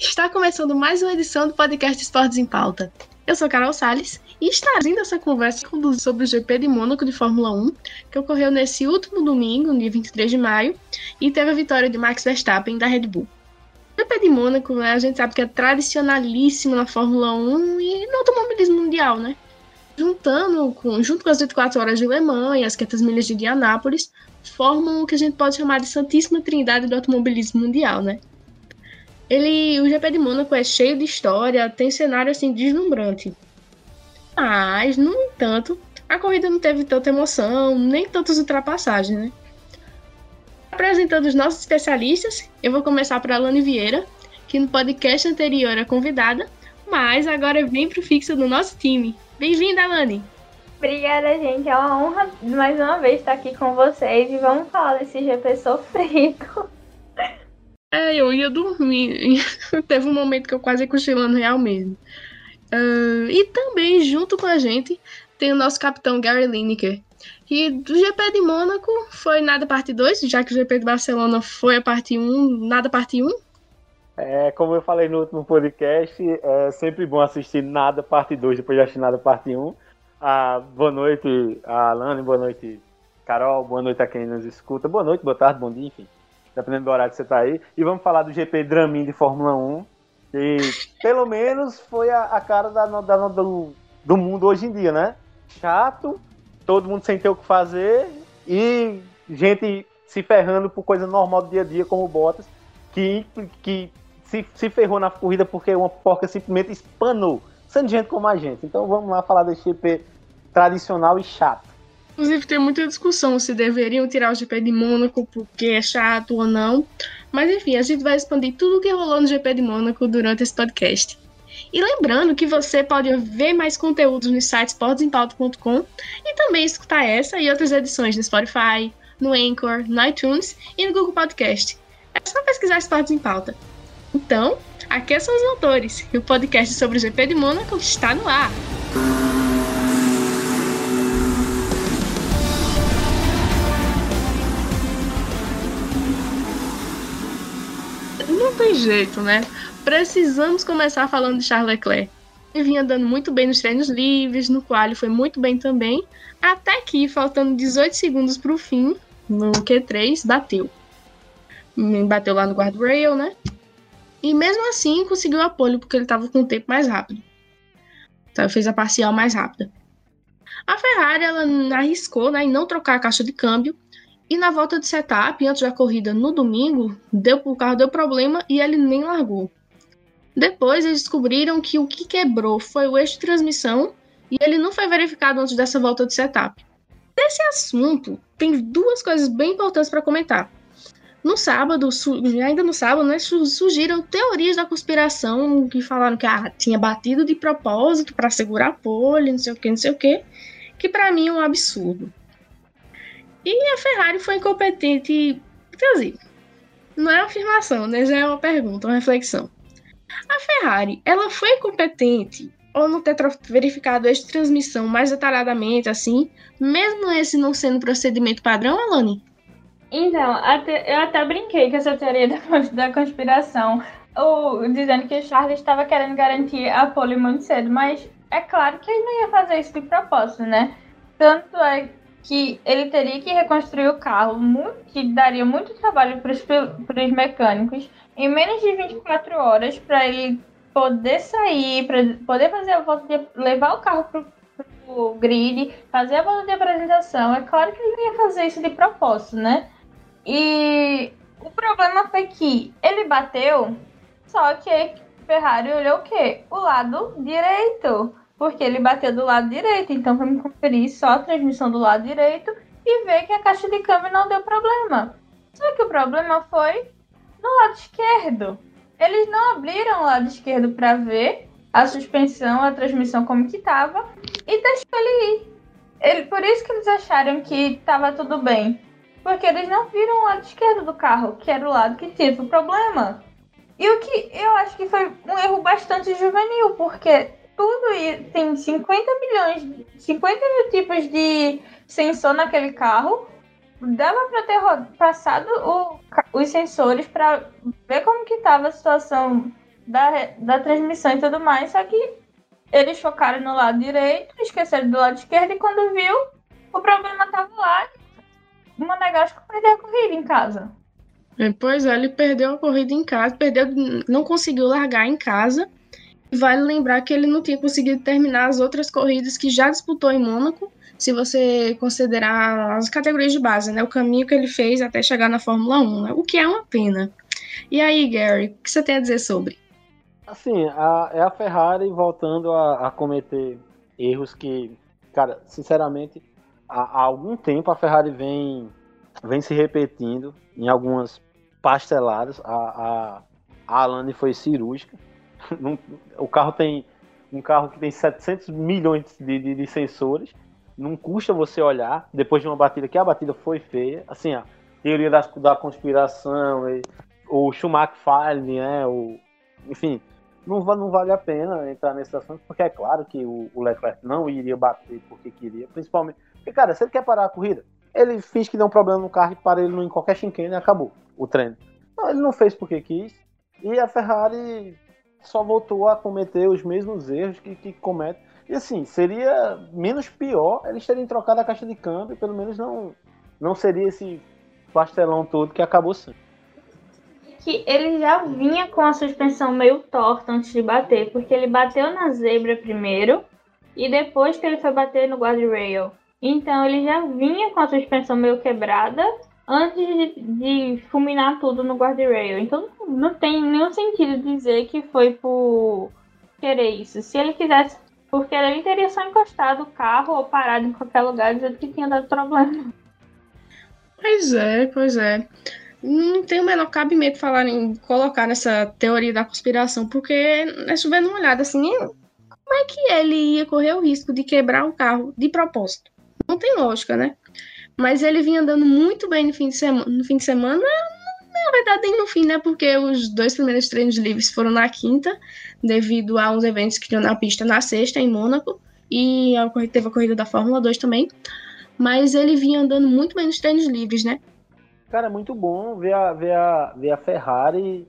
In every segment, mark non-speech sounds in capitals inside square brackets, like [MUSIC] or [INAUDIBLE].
Está começando mais uma edição do podcast Esportes em Pauta. Eu sou Carol Sales e estarei essa conversa sobre o GP de Mônaco de Fórmula 1, que ocorreu nesse último domingo, dia 23 de maio, e teve a vitória de Max Verstappen da Red Bull. O GP de Mônaco, né, a gente sabe que é tradicionalíssimo na Fórmula 1 e no automobilismo mundial, né? Juntando com, junto com as 24 horas de Le Mans e as 500 milhas de Indianápolis, formam o que a gente pode chamar de Santíssima Trindade do automobilismo mundial, né? Ele, o GP de Mônaco é cheio de história, tem cenário assim deslumbrante. Mas, no entanto, a corrida não teve tanta emoção, nem tantas ultrapassagens, né? Apresentando os nossos especialistas, eu vou começar por Alane Vieira, que no podcast anterior é convidada, mas agora vem pro fixo do nosso time. Bem-vinda, Alane! Obrigada, gente. É uma honra mais uma vez estar aqui com vocês e vamos falar desse GP sofrido. É, eu ia dormir. [LAUGHS] Teve um momento que eu quase cochilando real mesmo. Uh, e também, junto com a gente, tem o nosso capitão Gary Lineker. E do GP de Mônaco foi nada parte 2, já que o GP de Barcelona foi a parte 1, nada parte 1. É, como eu falei no último podcast, é sempre bom assistir nada parte 2 depois de assistir nada parte 1. Ah, boa noite, Alane, boa noite, Carol, boa noite a quem nos escuta. Boa noite, boa tarde, bom dia, enfim dependendo do horário que você tá aí. E vamos falar do GP Dramin de Fórmula 1, que pelo menos foi a, a cara da, da, do, do mundo hoje em dia, né? Chato, todo mundo sem ter o que fazer e gente se ferrando por coisa normal do dia a dia, como o Bottas, que, que se, se ferrou na corrida porque uma porca simplesmente espanou, sendo gente como a gente. Então vamos lá falar desse GP tradicional e chato. Inclusive, tem muita discussão se deveriam tirar o GP de Mônaco porque é chato ou não. Mas enfim, a gente vai expandir tudo o que rolou no GP de Mônaco durante esse podcast. E lembrando que você pode ver mais conteúdos no site esportesempauta.com e também escutar essa e outras edições no Spotify, no Anchor, no iTunes e no Google Podcast. É só pesquisar Esportes em Pauta. Então, aqui são os autores e o podcast sobre o GP de Mônaco está no ar. Jeito, né? Precisamos começar falando de Charles Leclerc. Ele vinha dando muito bem nos treinos livres, no qual foi muito bem também, até que, faltando 18 segundos para o fim, no Q3, bateu. Bateu lá no guardrail, né? E mesmo assim conseguiu apoio, porque ele estava com o tempo mais rápido. Então fez a parcial mais rápida. A Ferrari ela arriscou né, em não trocar a caixa de câmbio e na volta de setup, antes da corrida no domingo, deu, o carro deu problema e ele nem largou. Depois eles descobriram que o que quebrou foi o eixo de transmissão e ele não foi verificado antes dessa volta de setup. Nesse assunto, tem duas coisas bem importantes para comentar. No sábado, ainda no sábado, né, surgiram teorias da conspiração que falaram que ah, tinha batido de propósito para segurar a pole, não sei o que, não sei o que, que para mim é um absurdo. E a Ferrari foi incompetente. Dizer, não é uma afirmação, né? Já é uma pergunta, uma reflexão. A Ferrari, ela foi competente ou não ter verificado esta transmissão mais detalhadamente, assim, mesmo esse não sendo procedimento padrão, Alane? Então, até, eu até brinquei com essa teoria da, da conspiração, ou dizendo que o Charles estava querendo garantir a pole muito cedo, mas é claro que ele não ia fazer isso de propósito, né? Tanto é que ele teria que reconstruir o carro, que daria muito trabalho para os mecânicos, em menos de 24 horas, para ele poder sair, para poder fazer a volta de levar o carro para o grid, fazer a volta de apresentação. É claro que ele ia fazer isso de propósito, né? E o problema foi que ele bateu, só que Ferrari olhou o quê? O lado direito porque ele bateu do lado direito. Então vamos conferir só a transmissão do lado direito e ver que a caixa de câmbio não deu problema. Só que o problema foi no lado esquerdo. Eles não abriram o lado esquerdo para ver a suspensão, a transmissão como que estava e deixou ele ir. Ele, por isso que eles acharam que estava tudo bem. Porque eles não viram o lado esquerdo do carro, que era o lado que teve o problema. E o que eu acho que foi um erro bastante juvenil, porque tudo e tem 50 milhões, 50 mil tipos de sensor naquele carro. Dava para ter passado o, os sensores para ver como que estava a situação da, da transmissão e tudo mais, só que eles focaram no lado direito, esqueceram do lado esquerdo, e quando viu, o problema estava lá. O Monegasco perdeu a corrida em casa. É, pois é, ele perdeu a corrida em casa, perdeu, não conseguiu largar em casa. Vale lembrar que ele não tinha conseguido terminar as outras corridas que já disputou em Mônaco, se você considerar as categorias de base, né? O caminho que ele fez até chegar na Fórmula 1, né? o que é uma pena. E aí, Gary, o que você tem a dizer sobre? Assim, a, é a Ferrari voltando a, a, cometer erros que, cara, sinceramente, há, há, algum tempo a Ferrari vem, vem se repetindo em algumas pasteladas. A, a, a Alane foi cirúrgica. [LAUGHS] o carro tem um carro que tem 700 milhões de, de, de, sensores. Não custa você olhar depois de uma batida que a batida foi feia. Assim, a teoria da, da conspiração, e, o Schumacher fale, né? O, enfim, não, não vale a pena entrar nesse assunto, porque é claro que o, o Leclerc não iria bater porque queria, principalmente. Porque, cara, se ele quer parar a corrida, ele finge que deu um problema no carro e para ele em qualquer chinquene e acabou o treino. Não, ele não fez porque quis. E a Ferrari só voltou a cometer os mesmos erros que, que comete. E assim, seria menos pior eles terem trocado a caixa de câmbio, pelo menos não, não seria esse pastelão todo que acabou sendo que ele já vinha com a suspensão meio torta antes de bater, porque ele bateu na zebra primeiro e depois que ele foi bater no guardrail. Então ele já vinha com a suspensão meio quebrada antes de, de fulminar tudo no guardrail. Então não tem nenhum sentido dizer que foi por querer isso. Se ele quisesse por querer, ele teria só encostado o carro ou parado em qualquer lugar dizendo que tinha dado problema. Pois é, pois é não tem o menor cabimento falar em colocar nessa teoria da conspiração, porque é chover uma olhada assim, como é que ele ia correr o risco de quebrar o carro de propósito? Não tem lógica, né? Mas ele vinha andando muito bem no fim de semana, no fim de semana, na verdade nem no fim, né? Porque os dois primeiros treinos livres foram na quinta, devido a uns eventos que tinham na pista na sexta, em Mônaco, e teve a corrida da Fórmula 2 também. Mas ele vinha andando muito bem nos treinos livres, né? Cara, é muito bom ver a, ver a, ver a Ferrari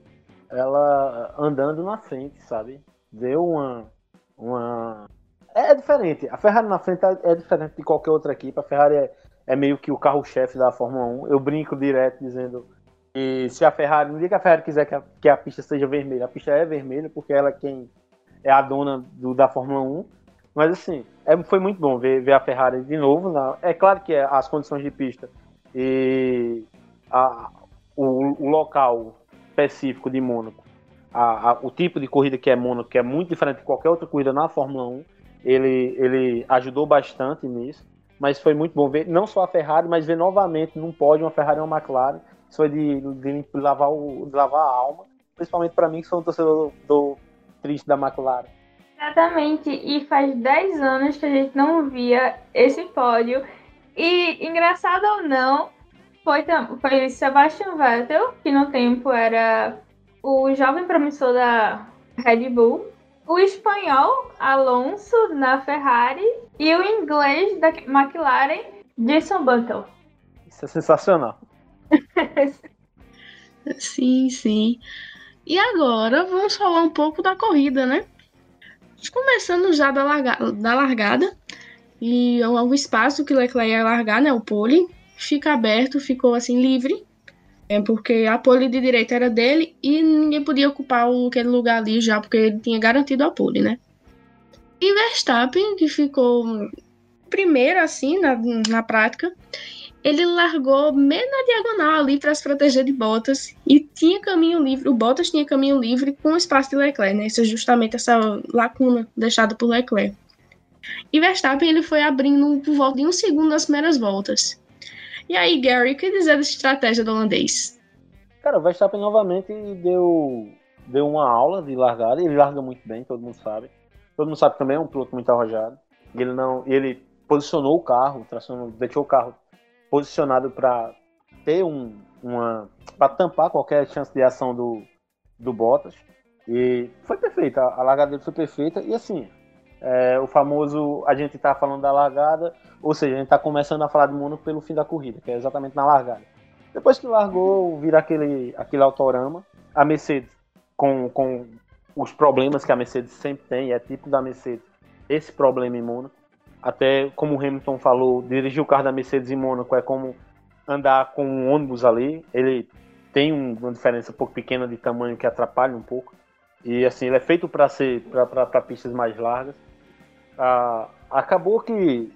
ela andando na frente, sabe? Ver uma. uma... É, é diferente. A Ferrari na frente é, é diferente de qualquer outra equipe. A Ferrari é, é meio que o carro-chefe da Fórmula 1. Eu brinco direto dizendo que se a Ferrari, no dia que a Ferrari quiser que a, que a pista seja vermelha, a pista é vermelha, porque ela é quem é a dona do, da Fórmula 1. Mas assim, é, foi muito bom ver, ver a Ferrari de novo. Na, é claro que as condições de pista e a, o, o, local específico de Mônaco, a, o tipo de corrida que é Mônaco, que é muito diferente de qualquer outra corrida na Fórmula 1, ele, ele ajudou bastante nisso. Mas foi muito bom ver não só a Ferrari, mas ver novamente num pódio uma Ferrari e uma McLaren. Isso foi de, de lavar, o, de lavar a alma, principalmente para mim, que sou um torcedor do, triste da McLaren. Exatamente, e faz 10 anos que a gente não via esse pódio. E engraçado ou não, foi, foi Sebastian Vettel, que no tempo era o jovem promissor da Red Bull, o espanhol Alonso na Ferrari e o inglês da McLaren, Jason Button. Isso é sensacional. [LAUGHS] sim, sim. E agora vamos falar um pouco da corrida, né? Começando já da, larga, da largada e o espaço que Leclerc ia largar, né? O pole fica aberto, ficou assim livre, é porque a pole de direita era dele e ninguém podia ocupar aquele lugar ali já, porque ele tinha garantido a pole, né? E Verstappen, que ficou primeiro assim na, na prática, ele largou meio na diagonal ali para se proteger de Bottas e tinha caminho livre, o Bottas tinha caminho livre com espaço de Leclerc, né? Isso é justamente essa lacuna deixada por Leclerc. E Verstappen ele foi abrindo por volta de um segundo nas primeiras voltas. E aí, Gary, o que dizer dessa estratégia do holandês? Cara, o Verstappen novamente deu, deu uma aula de largada. Ele larga muito bem, todo mundo sabe. Todo mundo sabe também é um piloto muito arrojado. Ele não, ele posicionou o carro, tracionou, deixou o carro posicionado para ter um, uma, para tampar qualquer chance de ação do, do Bottas. E foi perfeita, a largada dele foi perfeita. E assim, é, o famoso, a gente está falando da largada, ou seja, a gente está começando a falar de Mônaco pelo fim da corrida, que é exatamente na largada. Depois que largou, vira aquele, aquele autorama, a Mercedes com, com os problemas que a Mercedes sempre tem, é tipo da Mercedes, esse problema em Mônaco. Até como o Hamilton falou, dirigir o carro da Mercedes em Mônaco é como andar com um ônibus ali. Ele tem uma diferença um pouco pequena de tamanho que atrapalha um pouco. E assim, ele é feito para ser para pistas mais largas. Ah, acabou que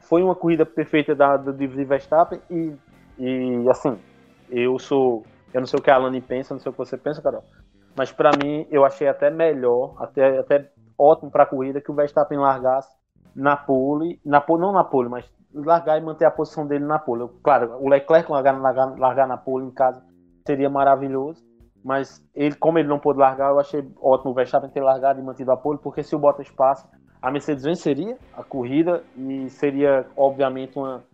foi uma corrida perfeita da, do Verstappen e, e assim, eu sou. Eu não sei o que a Alane pensa, não sei o que você pensa, Carol. Mas para mim, eu achei até melhor, até, até ótimo para a corrida que o Verstappen largasse na pole, na pole, não na pole, mas largar e manter a posição dele na pole. Claro, o Leclerc largar, largar, largar na pole em casa seria maravilhoso, mas ele, como ele não pôde largar, eu achei ótimo o Verstappen ter largado e mantido a pole, porque se o Bottas passa, a Mercedes venceria a corrida e seria, obviamente, uma,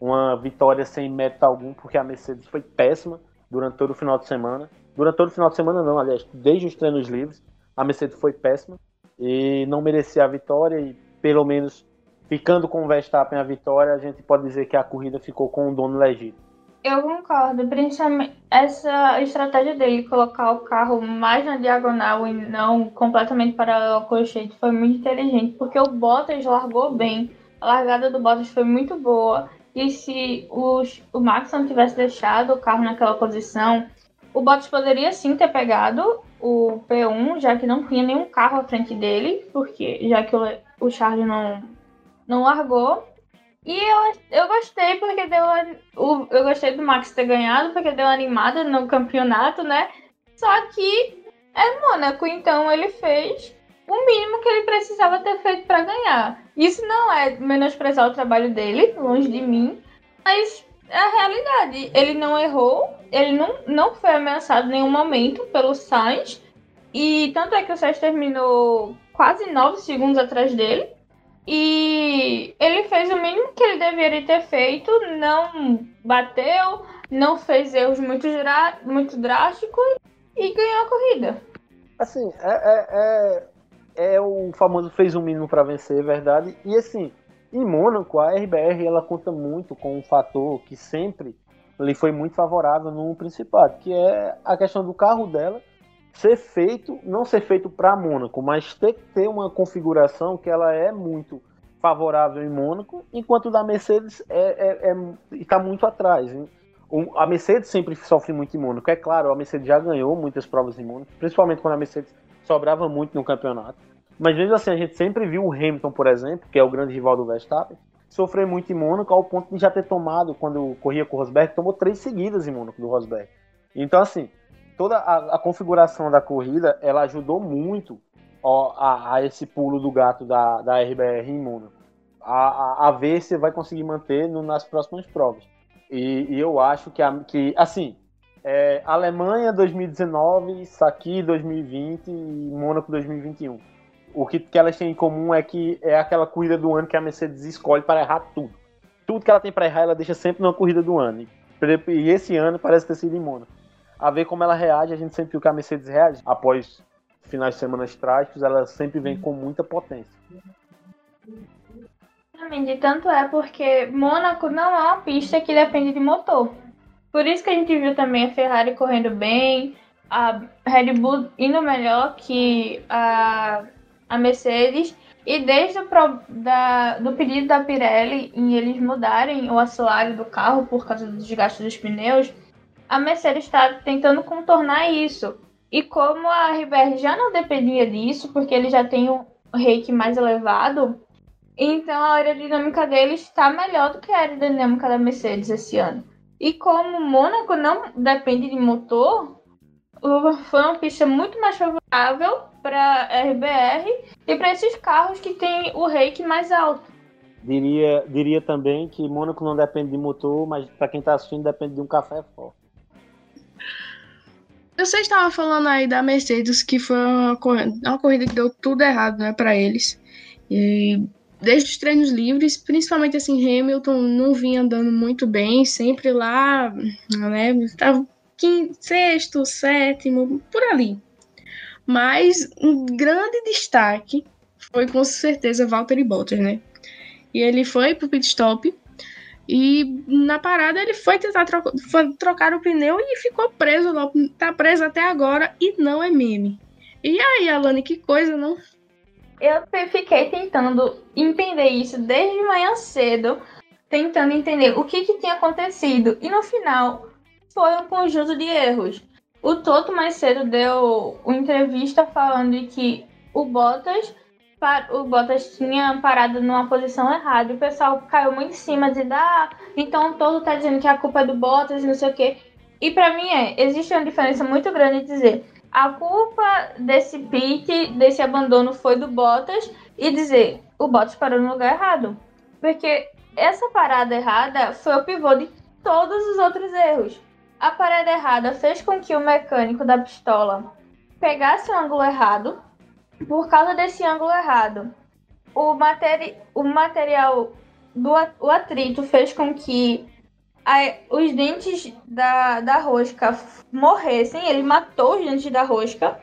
uma vitória sem mérito algum, porque a Mercedes foi péssima durante todo o final de semana. Durante todo o final de semana, não, aliás, desde os treinos livres, a Mercedes foi péssima e não merecia a vitória. E pelo menos ficando com o Verstappen a vitória, a gente pode dizer que a corrida ficou com o dono legítimo. Eu concordo, principalmente essa estratégia dele colocar o carro mais na diagonal e não completamente paralelo ao colchete foi muito inteligente, porque o Bottas largou bem, a largada do Bottas foi muito boa, e se os, o Max não tivesse deixado o carro naquela posição, o Bottas poderia sim ter pegado o P1, já que não tinha nenhum carro à frente dele, porque já que o, o Charles não, não largou, e eu, eu gostei porque deu. Eu gostei do Max ter ganhado, porque deu animada no campeonato, né? Só que é Mônaco, então ele fez o mínimo que ele precisava ter feito para ganhar. Isso não é menosprezar o trabalho dele, longe de mim, mas é a realidade. Ele não errou, ele não, não foi ameaçado em nenhum momento pelo Sainz. E tanto é que o Sainz terminou quase 9 segundos atrás dele. E ele fez o mínimo que ele deveria ter feito, não bateu, não fez erros muito, muito drásticos e ganhou a corrida. Assim, é, é, é, é o famoso fez o mínimo para vencer, é verdade. E assim, em Mônaco, a RBR ela conta muito com um fator que sempre lhe foi muito favorável no Principado, que é a questão do carro dela ser feito, não ser feito para Mônaco, mas ter que ter uma configuração que ela é muito favorável em Mônaco, enquanto da Mercedes está é, é, é, tá muito atrás. Hein? A Mercedes sempre sofre muito em Mônaco. É claro, a Mercedes já ganhou muitas provas em Mônaco, principalmente quando a Mercedes sobrava muito no campeonato. Mas mesmo assim, a gente sempre viu o Hamilton, por exemplo, que é o grande rival do Verstappen, sofrer muito em Mônaco ao ponto de já ter tomado, quando corria com o Rosberg, tomou três seguidas em Mônaco do Rosberg. Então, assim, toda a, a, configuração da corrida ela ajudou muito ó, a, a, esse pulo do gato da, da RBR em Mônaco. A, a, ver se vai conseguir manter no, nas próximas provas. E, e, eu acho que, a, que assim, é, Alemanha 2019, Saki 2020 e Mônaco 2021. O que, que elas têm em comum é que é aquela corrida do ano que a Mercedes escolhe para errar tudo. Tudo que ela tem para errar, ela deixa sempre na corrida do ano. E esse ano parece ter sido em Mônaco a ver como ela reage. A gente sempre viu que a Mercedes reage após finais de semana trágicos, ela sempre vem com muita potência. Exatamente, tanto é porque Mônaco não é uma pista que depende de motor. Por isso que a gente viu também a Ferrari correndo bem, a Red Bull indo melhor que a, a Mercedes. E desde o pro, da, do pedido da Pirelli em eles mudarem o assoalho do carro por causa do desgaste dos pneus, a Mercedes está tentando contornar isso. E como a RBR já não dependia disso, porque ele já tem um rake mais elevado, então a aerodinâmica dele está melhor do que a aerodinâmica da Mercedes esse ano. E como o Mônaco não depende de motor, foi uma pista muito mais favorável para a RBR e para esses carros que têm o rake mais alto. Diria, diria também que Mônaco não depende de motor, mas para quem está assistindo depende de um café forte. Você estava falando aí da Mercedes que foi uma corrida, uma corrida que deu tudo errado, né, para eles. E desde os treinos livres, principalmente assim, Hamilton não vinha andando muito bem, sempre lá, né, estava quinto, sexto, sétimo, por ali. Mas um grande destaque foi com certeza Valtteri Bottas, né? E ele foi pro pit stop e na parada ele foi tentar trocar, foi trocar o pneu e ficou preso, tá preso até agora e não é meme. E aí, Alane, que coisa, não? Eu fiquei tentando entender isso desde manhã cedo, tentando entender o que, que tinha acontecido. E no final, foi um conjunto de erros. O Toto mais cedo deu uma entrevista falando que o Bottas, o Bottas tinha parado numa posição errada. E o pessoal caiu muito em cima de ah, então o Toto tá dizendo que a culpa é do Bottas e não sei o quê. E para mim é, existe uma diferença muito grande de dizer a culpa desse pit, desse abandono foi do Bottas e dizer o Bottas parou no lugar errado. Porque essa parada errada foi o pivô de todos os outros erros. A parada errada fez com que o mecânico da pistola pegasse o ângulo errado. Por causa desse ângulo errado, o, materi o material do o atrito fez com que a, os dentes da, da rosca morressem. Ele matou os dentes da rosca.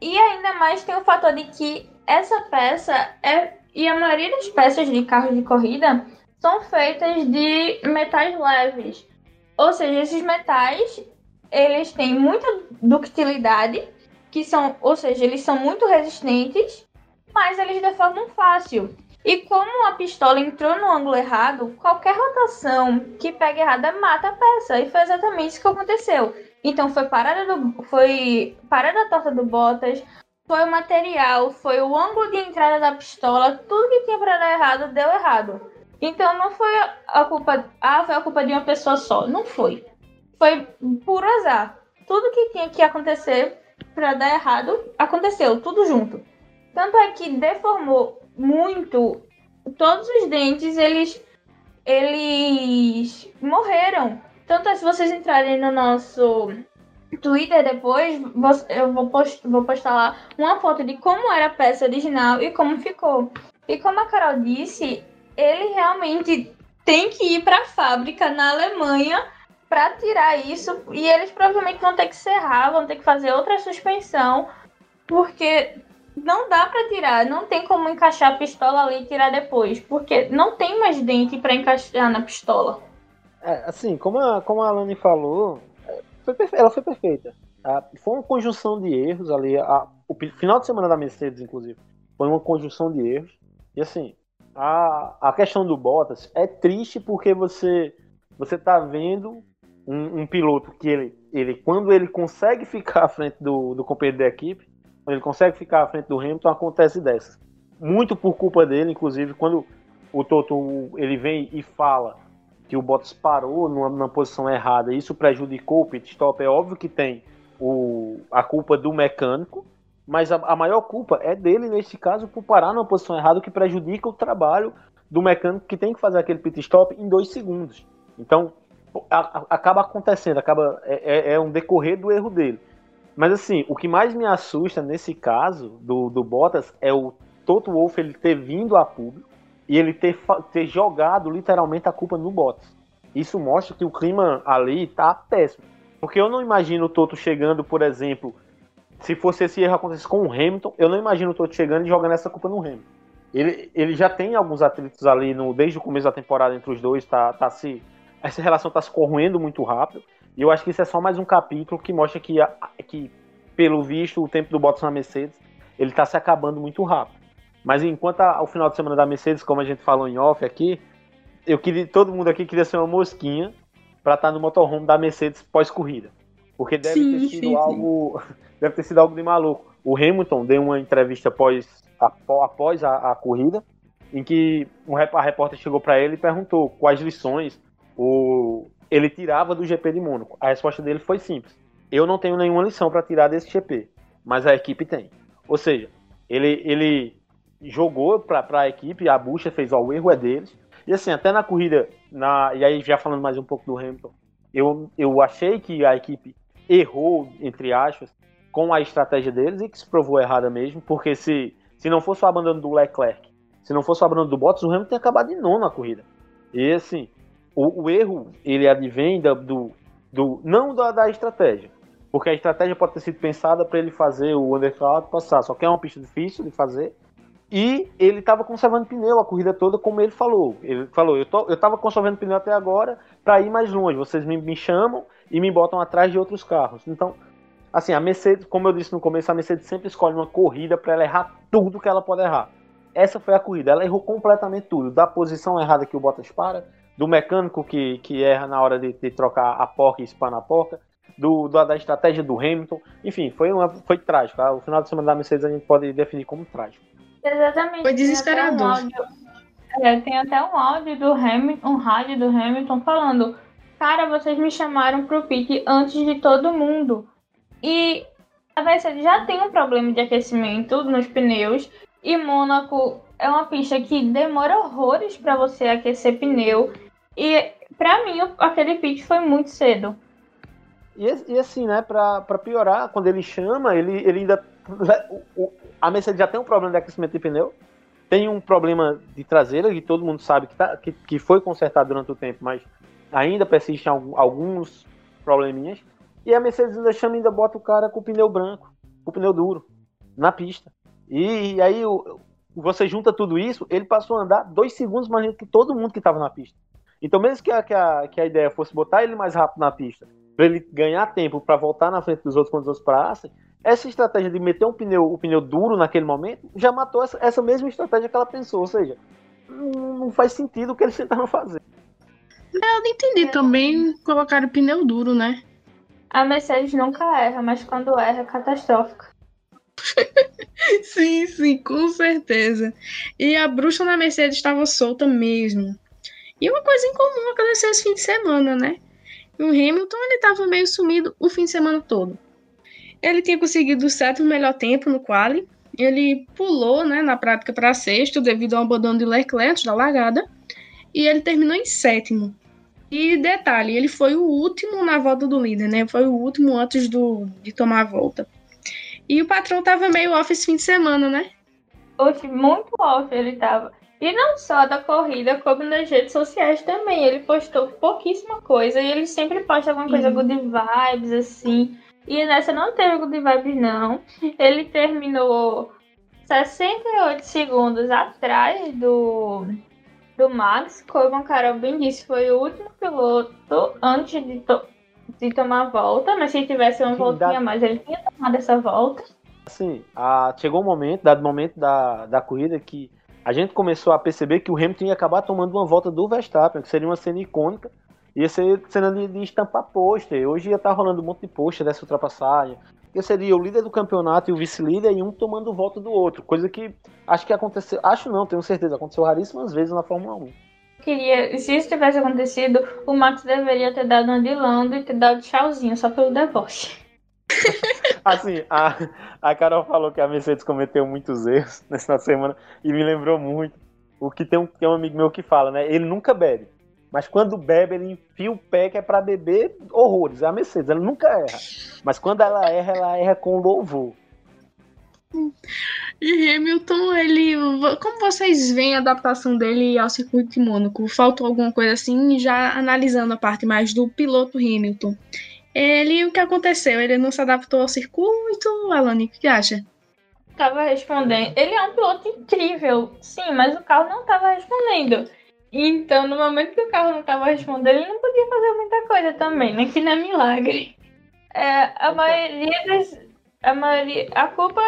E ainda mais tem o fator de que essa peça é. E a maioria das peças de carros de corrida são feitas de metais leves. Ou seja, esses metais, eles têm muita ductilidade, que são, ou seja, eles são muito resistentes, mas eles deformam fácil. E como a pistola entrou no ângulo errado, qualquer rotação que pegue errada mata a peça. E foi exatamente isso que aconteceu. Então foi parada do, foi parada torta do Bottas, foi o material, foi o ângulo de entrada da pistola, tudo que tinha para dar errado deu errado. Então não foi a culpa. Ah, foi a culpa de uma pessoa só. Não foi. Foi puro azar. Tudo que tinha que acontecer para dar errado aconteceu, tudo junto. Tanto é que deformou muito. Todos os dentes eles eles morreram. Tanto é se vocês entrarem no nosso Twitter depois, eu vou, post, vou postar lá uma foto de como era a peça original e como ficou. E como a Carol disse, ele realmente tem que ir para a fábrica na Alemanha para tirar isso e eles provavelmente vão ter que serrar, vão ter que fazer outra suspensão, porque não dá para tirar, não tem como encaixar a pistola ali e tirar depois, porque não tem mais dente para encaixar na pistola. É, assim, como a, como a Alane falou, foi ela foi perfeita. Tá? Foi uma conjunção de erros ali. A, o final de semana da Mercedes, inclusive, foi uma conjunção de erros. E assim, a, a questão do Bottas é triste porque você você tá vendo um, um, piloto que ele, ele, quando ele consegue ficar à frente do, do companheiro da equipe, quando ele consegue ficar à frente do Hamilton, acontece dessas. Muito por culpa dele, inclusive, quando o Toto ele vem e fala que o Bottas parou numa, numa posição errada, isso prejudicou o pit stop, é óbvio que tem o, a culpa do mecânico, mas a, a, maior culpa é dele, nesse caso, por parar numa posição errada, que prejudica o trabalho do mecânico que tem que fazer aquele pit stop em dois segundos. Então, acaba acontecendo, acaba é, é, é, um decorrer do erro dele. Mas assim, o que mais me assusta nesse caso do, do Bottas é o Toto Wolff ele ter vindo a público e ele ter, ter jogado literalmente a culpa no Bottas. Isso mostra que o clima ali tá péssimo. Porque eu não imagino o Toto chegando, por exemplo, se fosse esse erro acontecer com o Hamilton, eu não imagino o Toto chegando e jogando essa culpa no Hamilton. Ele, ele já tem alguns atritos ali no, desde o começo da temporada entre os dois, tá, tá se, essa relação está se corroendo muito rápido. E eu acho que isso é só mais um capítulo que mostra que, que pelo visto, o tempo do Bottas na Mercedes ele está se acabando muito rápido. Mas enquanto ao final de semana da Mercedes, como a gente falou em off aqui, eu queria, todo mundo aqui queria ser uma mosquinha para estar tá no motorhome da Mercedes pós-corrida. Porque deve sim, ter sido sim, algo. Sim. [LAUGHS] Deve ter sido algo de maluco. O Hamilton deu uma entrevista após, após a, a corrida, em que um, a repórter chegou para ele e perguntou quais lições o, ele tirava do GP de Mônaco. A resposta dele foi simples: Eu não tenho nenhuma lição para tirar desse GP, mas a equipe tem. Ou seja, ele, ele jogou para a equipe, a bucha fez: ó, o erro é deles. E assim, até na corrida, na, e aí já falando mais um pouco do Hamilton, eu, eu achei que a equipe errou, entre aspas, com a estratégia deles e que se provou errada mesmo, porque se, se não fosse o abandono do Leclerc, se não fosse o abandono do Bottas, o Hamilton tinha acabado de nono na corrida. E assim, o, o erro, ele advém da, do, do, não da, da estratégia, porque a estratégia pode ter sido pensada para ele fazer o undercut passar, só que é uma pista difícil de fazer, e ele estava conservando pneu a corrida toda, como ele falou. Ele falou: Eu, tô, eu tava conservando pneu até agora para ir mais longe. Vocês me, me chamam e me botam atrás de outros carros. Então, Assim, a Mercedes, como eu disse no começo, a Mercedes sempre escolhe uma corrida para ela errar tudo que ela pode errar. Essa foi a corrida, ela errou completamente tudo. Da posição errada que o Bottas para, do mecânico que, que erra na hora de, de trocar a porca e espana a porca, do, do, da estratégia do Hamilton. Enfim, foi, uma, foi trágico. Tá? O final de semana da Mercedes a gente pode definir como trágico. Exatamente. Foi desesperador. Tem até um áudio, é, tem até um áudio do Hamilton, um rádio do Hamilton falando: Cara, vocês me chamaram pro pit antes de todo mundo. E a Mercedes já tem um problema de aquecimento nos pneus. E Mônaco é uma pista que demora horrores para você aquecer pneu. E para mim, aquele pit foi muito cedo. E, e assim, né, pra, pra piorar, quando ele chama, ele, ele ainda. O, a Mercedes já tem um problema de aquecimento de pneu, tem um problema de traseira, que todo mundo sabe que, tá, que, que foi consertado durante o tempo, mas ainda persistem alguns probleminhas. E a Mercedes ainda chama ainda bota o cara com o pneu branco, com o pneu duro, na pista. E, e aí o, você junta tudo isso, ele passou a andar dois segundos mais lento que todo mundo que estava na pista. Então, mesmo que a, que, a, que a ideia fosse botar ele mais rápido na pista, para ele ganhar tempo para voltar na frente dos outros quando os outros parassem, essa estratégia de meter um pneu, o pneu duro naquele momento já matou essa, essa mesma estratégia que ela pensou. Ou seja, não, não faz sentido o que eles tentaram fazer. Eu não entendi também colocar o pneu duro, né? A Mercedes nunca erra, mas quando erra é catastrófica. [LAUGHS] sim, sim, com certeza. E a bruxa na Mercedes estava solta mesmo. E uma coisa incomum aconteceu esse fim de semana, né? O Hamilton ele estava meio sumido o fim de semana todo. Ele tinha conseguido o sétimo melhor tempo no quali. Ele pulou, né, na prática para sexto devido ao abandono de Leclerc antes da largada. E ele terminou em sétimo. E detalhe, ele foi o último na volta do líder, né? Foi o último antes do, de tomar a volta. E o patrão tava meio off esse fim de semana, né? Oxe, muito off ele tava. E não só da corrida, como nas redes sociais também. Ele postou pouquíssima coisa e ele sempre posta alguma coisa uhum. good vibes, assim. E nessa não teve good vibes, não. Ele terminou 68 segundos atrás do, do Max. Como a Carol bem disse, foi o último piloto antes de, to de tomar a volta. Mas se tivesse uma Sim, voltinha dá... mais, ele tinha tomado essa volta. Assim, a, chegou um momento, dado momento da, da corrida, que a gente começou a perceber que o Hamilton ia acabar tomando uma volta do Verstappen, que seria uma cena icônica. Ia ser cena de, de estampar pôster. Hoje ia estar tá rolando um monte de pôster dessa ultrapassagem. Eu seria o líder do campeonato e o vice-líder e um tomando volta do outro. Coisa que acho que aconteceu. Acho não, tenho certeza. Aconteceu raríssimas vezes na Fórmula 1. Queria, se isso tivesse acontecido, o Max deveria ter dado uma de Lando e ter dado tchauzinho só pelo deboche. [LAUGHS] Assim, a, a Carol falou que a Mercedes cometeu muitos erros [LAUGHS] nessa semana e me lembrou muito o que tem um, tem um amigo meu que fala, né? Ele nunca bebe. Mas quando bebe, ele enfia o pé que é para beber horrores. É a Mercedes, ela nunca erra. Mas quando ela erra, ela erra com louvor. E Hamilton, ele. Como vocês veem a adaptação dele ao circuito de Mônaco? Faltou alguma coisa assim? Já analisando a parte mais do piloto Hamilton. Ele, o que aconteceu? Ele não se adaptou ao circuito, Alane? O que acha? Tava respondendo. Ele é um piloto incrível, sim, mas o carro não tava respondendo. Então, no momento que o carro não tava respondendo, ele não podia fazer muita coisa também, né? Que não é milagre. É, a maioria das. A maioria. A culpa.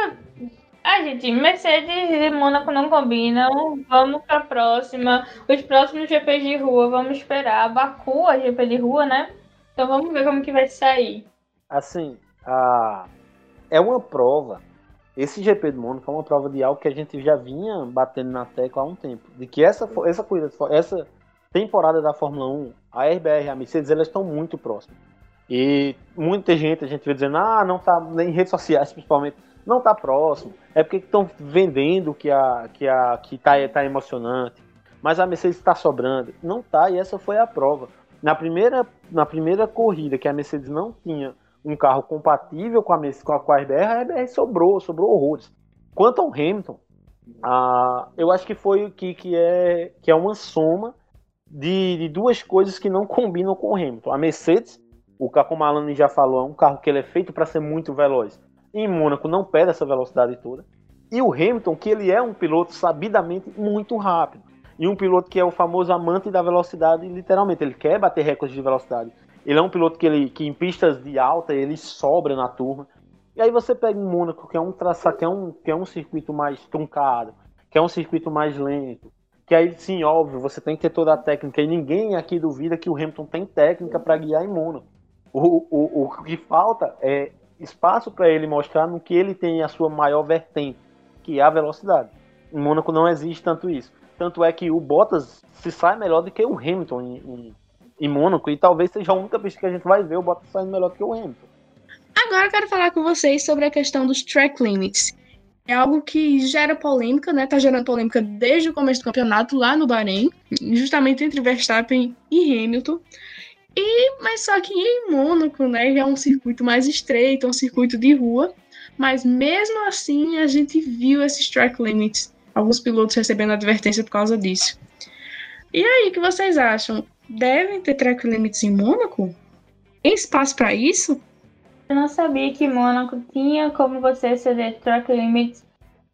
Ah, gente, Mercedes e Mônaco não combinam. Vamos pra próxima. Os próximos GPs de rua, vamos esperar. Baku, a GP de rua, né? Então vamos ver como que vai sair. Assim, a... é uma prova. Esse GP do Mônaco é uma prova de algo que a gente já vinha batendo na tecla há um tempo. De que essa, essa corrida, essa temporada da Fórmula 1, a RBR e a Mercedes, elas estão muito próximas. E muita gente, a gente vê dizendo, ah, não tá, em redes sociais [LAUGHS] principalmente, não tá próximo. É porque estão vendendo que a que a que tá, tá emocionante. Mas a Mercedes está sobrando. Não tá, e essa foi a prova. Na primeira, na primeira corrida que a Mercedes não tinha um carro compatível com a, com a, com a RBR, a RBR sobrou, sobrou horrores. Quanto ao Hamilton, ah, eu acho que foi que, que, é, que é uma soma de, de, duas coisas que não combinam com o Hamilton. A Mercedes, o a Alane já falou, é um carro que ele é feito para ser muito veloz. Em Mônaco não perde essa velocidade toda. E o Hamilton, que ele é um piloto sabidamente muito rápido e um piloto que é o famoso amante da velocidade, literalmente, ele quer bater recordes de velocidade. Ele é um piloto que, ele, que em pistas de alta ele sobra na turma. E aí você pega um Mônaco, que é um traçado, que é um, que é um circuito mais truncado, que é um circuito mais lento. Que aí sim, óbvio, você tem que ter toda a técnica. E ninguém aqui duvida que o Hamilton tem técnica para guiar em Mônaco. O, o, o que falta é espaço para ele mostrar no que ele tem a sua maior vertente, que é a velocidade. Em Mônaco não existe tanto isso. Tanto é que o Bottas se sai melhor do que o Hamilton em, em, em Mônaco, e talvez seja a única pista que a gente vai ver o Bottas saindo melhor do que o Hamilton. Agora eu quero falar com vocês sobre a questão dos track limits. É algo que gera polêmica, né? Tá gerando polêmica desde o começo do campeonato lá no Bahrein, justamente entre Verstappen e Hamilton. E, mas só que em Mônaco, né, é um circuito mais estreito, é um circuito de rua, mas mesmo assim a gente viu esses track limits, alguns pilotos recebendo advertência por causa disso. E aí, o que vocês acham? Devem ter track limits em Mônaco? Tem espaço para isso? Eu não sabia que Mônaco tinha como você ceder track limits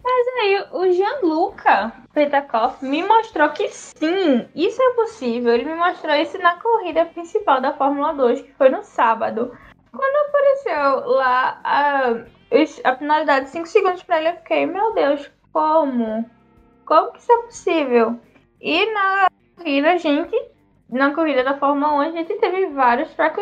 mas aí o Gianluca Petakov me mostrou que sim, isso é possível. Ele me mostrou isso na corrida principal da Fórmula 2, que foi no sábado. Quando apareceu lá a, a penalidade de 5 segundos para ele, eu fiquei, meu Deus, como? Como que isso é possível? E na corrida, a gente, na corrida da Fórmula 1, a gente teve vários track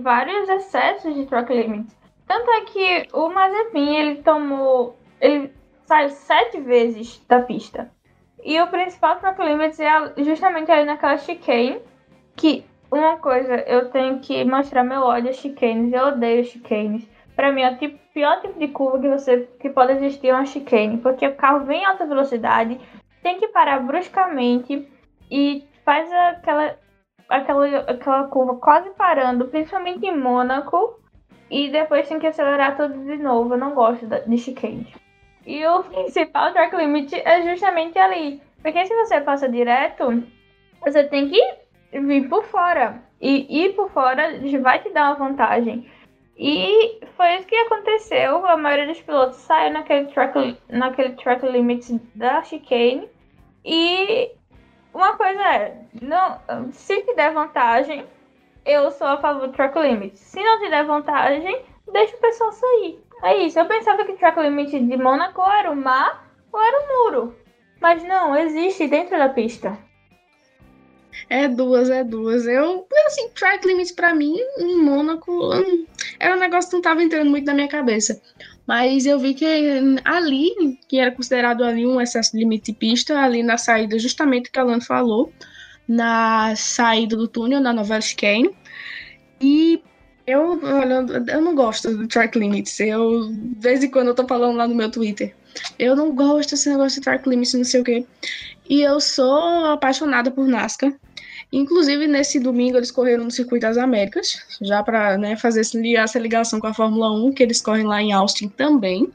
vários excessos de track limits. Tanto é que o Mazepin, ele tomou ele saiu sete vezes da pista. E o principal track limits é justamente ali naquela chicane, que uma coisa, eu tenho que mostrar meu ódio a chicanes, eu odeio chicanes. Pra mim, é tipo, pior tipo de curva que, você, que pode existir é uma chicane, porque o carro vem em alta velocidade, tem que parar bruscamente e faz aquela, aquela, aquela curva quase parando, principalmente em Mônaco, e depois tem que acelerar tudo de novo. Eu não gosto de chicanes. E o [LAUGHS] principal track limit é justamente ali. Porque se você passa direto, você tem que vir por fora. E ir por fora vai te dar uma vantagem. E foi isso que aconteceu. A maioria dos pilotos saiu naquele track, naquele track limit da chicane. E uma coisa é, não, se te der vantagem, eu sou a favor do track limit. Se não te der vantagem, deixa o pessoal sair. É isso, eu pensava que o track limit de Mônaco era o mar ou era o muro. Mas não, existe dentro da pista. É duas, é duas. Eu, assim, track limit para mim em Mônaco era um negócio que não tava entrando muito na minha cabeça. Mas eu vi que ali, que era considerado ali um excesso de limite de pista, ali na saída, justamente o que a Alan falou, na saída do túnel, na novela Chicane. E eu, eu não gosto do track limits. Eu, de vez em quando, eu tô falando lá no meu Twitter. Eu não gosto desse negócio de track limits, não sei o quê. E eu sou apaixonada por NASCAR. Inclusive, nesse domingo, eles correram no Circuito das Américas, já para né, fazer essa ligação com a Fórmula 1, que eles correm lá em Austin também.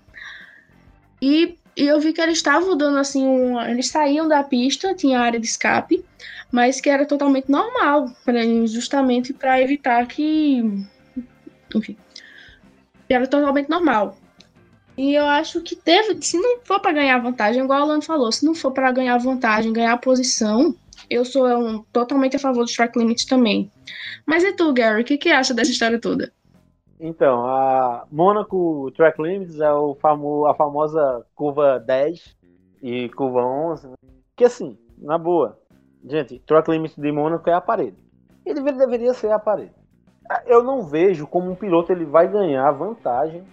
E, e eu vi que eles estavam dando assim, um, eles saíam da pista, tinha área de escape, mas que era totalmente normal, pra, justamente para evitar que enfim. Era totalmente normal. E eu acho que teve, se não for para ganhar vantagem, igual o Alan falou, se não for para ganhar vantagem, ganhar posição, eu sou um, totalmente a favor dos track limits também. Mas e tu, Gary, o que, que acha dessa história toda? Então, a Monaco Track Limits é o famo, a famosa curva 10 e curva 11, né? que assim, na boa, gente, Track Limits de Monaco é a parede. Ele deveria ser a parede eu não vejo como um piloto ele vai ganhar vantagem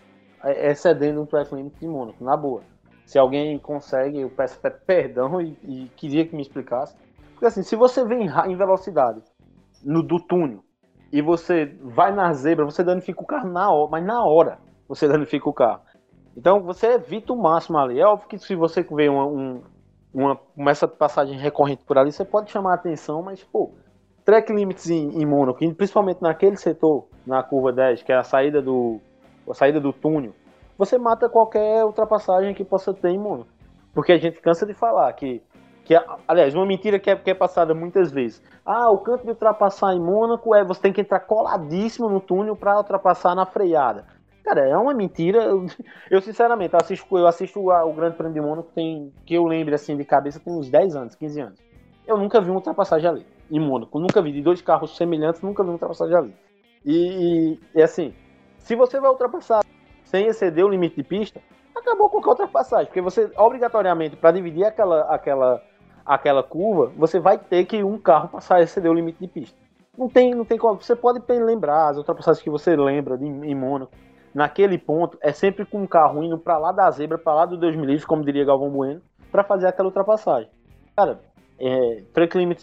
excedendo um track limit de Mônaco, na boa. Se alguém consegue, eu peço perdão e, e, queria que me explicasse. Porque assim, se você vem em velocidade no do túnel e você vai na zebra, você danifica o carro na hora, mas na hora você [LAUGHS] danifica o carro. Então você evita o máximo ali. É óbvio que se você vê uma, um, uma, essa passagem recorrente por ali, você pode chamar a atenção, mas pô, track limits em, em Mônaco, principalmente naquele setor, na curva 10, que é a saída do, a saída do túnel, você mata qualquer ultrapassagem que possa ter em. Porque a gente cansa de falar que, que aliás, uma mentira que é, que é passada muitas vezes. Ah, o canto de ultrapassar em Mônaco é você tem que entrar coladíssimo no túnel para ultrapassar na freada. Cara, é uma mentira. [LAUGHS] Eu, sinceramente, eu assisto, eu assisto o Grande Prêmio de Mônaco tem, que eu lembro assim de cabeça, tem uns 10 anos, 15 anos. Eu nunca vi uma ultrapassagem ali. em Mônaco. Nunca vi de dois carros semelhantes, nunca vi uma ultrapassagem ali. E, e, e assim, se você vai ultrapassar sem exceder o limite de pista, acabou qualquer ultrapassagem, porque você obrigatoriamente para dividir aquela aquela aquela curva, você vai ter que um carro passar a exceder o limite de pista. Não tem, não tem como. Você pode lembrar as ultrapassagens que você lembra de, em Mônaco. Naquele ponto, é sempre com um carro indo para lá da zebra, para lá do Deus me livre, como diria Galvão Bueno, para fazer aquela ultrapassagem. Cara, é,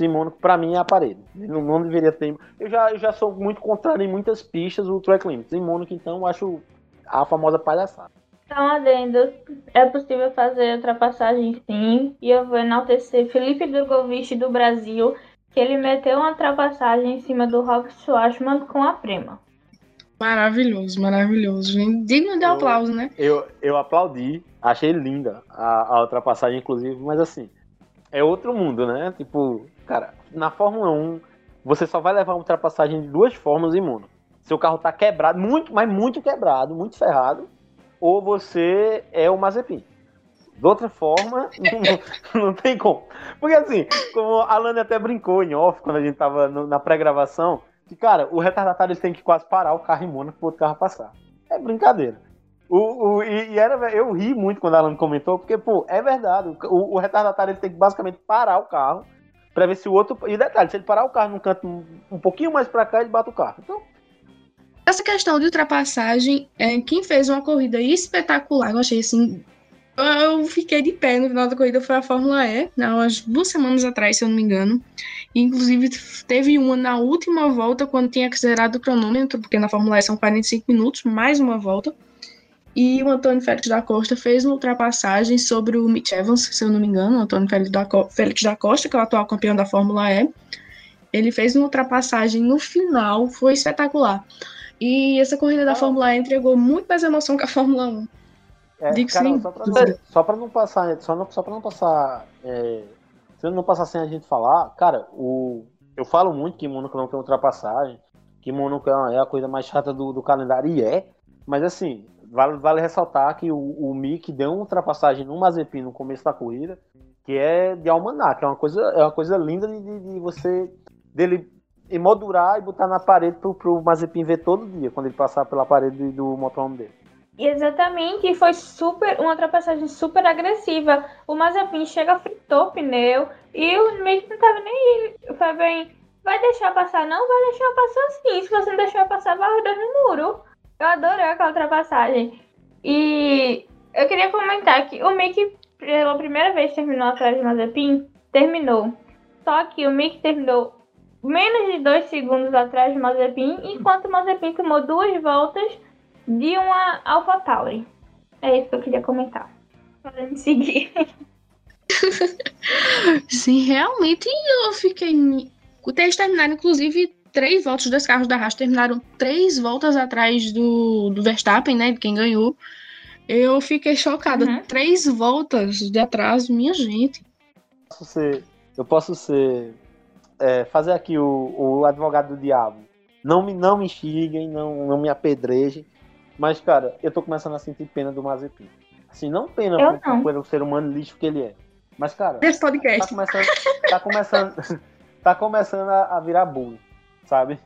em Mônaco, para mim, é a parede. Não, não, deveria ter. Eu já, eu já sou muito contrário em muitas pistas o track limits. Em Mônaco, então, eu acho a famosa palhaçada. Então, adendo, é possível fazer ultrapassagem sim, e eu vou enaltecer Felipe Drogovic do Brasil, que ele meteu uma ultrapassagem em cima do Rob Schwartzman com a prima. Maravilhoso, maravilhoso. Digno de eu, aplauso, né? Eu, eu aplaudi, achei linda a, a ultrapassagem, inclusive, mas assim, é outro mundo, né? Tipo, cara, na Fórmula 1, você só vai levar uma ultrapassagem de duas formas em mundo. Seu carro tá quebrado, muito, mas muito quebrado, muito ferrado, ou você é o Mazepin. De outra forma, não, [LAUGHS] não, tem como. Porque assim, como a Alane até brincou em off, quando a gente tava no, na pré-gravação, que, cara, o retardatário tem que quase parar o carro em Mônaco pro outro carro passar. É brincadeira. O, o, e, e era, eu ri muito quando a Alan comentou, porque, pô, é verdade. O, o, retardatário ele tem que basicamente parar o carro para ver se o outro. E detalhe, se ele parar o carro num canto um, pouquinho mais para cá, ele bate o carro. Então, essa questão de ultrapassagem, é, quem fez uma corrida espetacular, eu achei assim. Eu fiquei de pé no final da corrida, foi a Fórmula E, né, umas duas semanas atrás, se eu não me engano. Inclusive, teve uma na última volta, quando tinha acelerado o cronômetro, porque na Fórmula E são 45 minutos, mais uma volta. E o Antônio Félix da Costa fez uma ultrapassagem sobre o Mitch Evans, se eu não me engano, o Antônio Félix da, Félix da Costa, que é o atual campeão da Fórmula E. Ele fez uma ultrapassagem no final, foi espetacular. E essa corrida da Fórmula E entregou muito mais emoção que a Fórmula 1. É, Digo cara, sim. Só pra, não, não passar, só, não, só pra não passar. É, se não passar sem a gente falar, cara, o, eu falo muito que Mônaco não tem ultrapassagem, que Mônaco é, é a coisa mais chata do, do calendário, e é, mas assim, vale, vale ressaltar que o, o Mick deu uma ultrapassagem no Mazepin no começo da corrida, que é de almanac, é uma coisa, é uma coisa linda de, de, de você dele emoldurar e botar na parede pro, pro Mazepin ver todo dia, quando ele passar pela parede do motorhome dele. Exatamente, e foi super uma ultrapassagem super agressiva. O Mazepin chega, fritou o pneu e o Mick não tava nem aí. Bem, vai deixar passar? Não, vai deixar passar sim. Se você não deixar passar, vai rodar no muro. Eu adorei aquela ultrapassagem. E eu queria comentar que o Mick, pela primeira vez, terminou atrás do Mazepin, terminou. Só que o Mick terminou menos de dois segundos atrás do Mazepin, enquanto o Mazepin tomou duas voltas de uma AlphaTauri. É isso que eu queria comentar. Podem seguir. [LAUGHS] Sim, realmente eu fiquei. Eles terminaram, inclusive, três voltas dos carros da Haas terminaram três voltas atrás do, do Verstappen, né? De quem ganhou. Eu fiquei chocada. Uhum. Três voltas de atraso, minha gente. Eu posso ser, eu posso ser é, fazer aqui o, o advogado do diabo. Não me, não me xinguem, não, não me apedrejem. Mas, cara, eu tô começando a sentir pena do Mazepin. Assim, não pena por, pelo ser humano lixo que ele é. Mas, cara, Esse podcast. tá começando, tá começando, [LAUGHS] tá começando a, a virar bullying, sabe?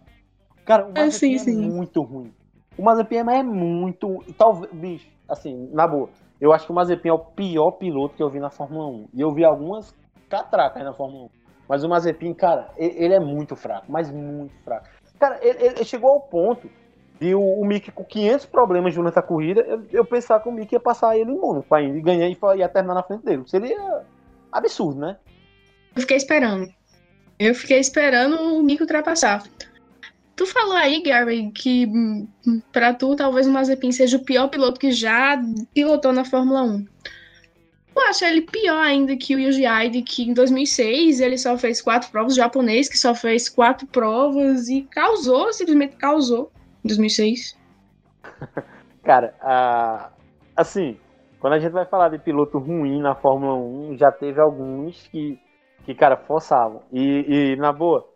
Cara, o é, Mazepin é, sim, sim. muito ruim. O Mazepin é muito. Talvez, bicho, assim, na boa. Eu acho que o Mazepin é o pior piloto que eu vi na Fórmula 1. E eu vi algumas catracas na Fórmula 1. Mas o Mazepin, cara, ele é muito fraco, mas muito fraco. Cara, ele, ele chegou ao ponto de o, o Mick com 500 problemas durante a corrida, eu, eu pensava que o Mick ia passar ele em Mônaco e ganhar e ia terminar na frente dele. Seria absurdo, né? Eu fiquei esperando. Eu fiquei esperando o Mick ultrapassar. Tu falou aí, Gary, que hum, para tu talvez o Mazepin seja o pior piloto que já pilotou na Fórmula 1. Eu acho ele pior ainda que o Yuji Aide, que em 2006 ele só fez quatro provas, o japonês que só fez quatro provas e causou, simplesmente causou, em 2006. [LAUGHS] Cara, assim, quando a gente vai falar de piloto ruim na Fórmula 1, já teve alguns que, que cara, forçavam. E, e na boa,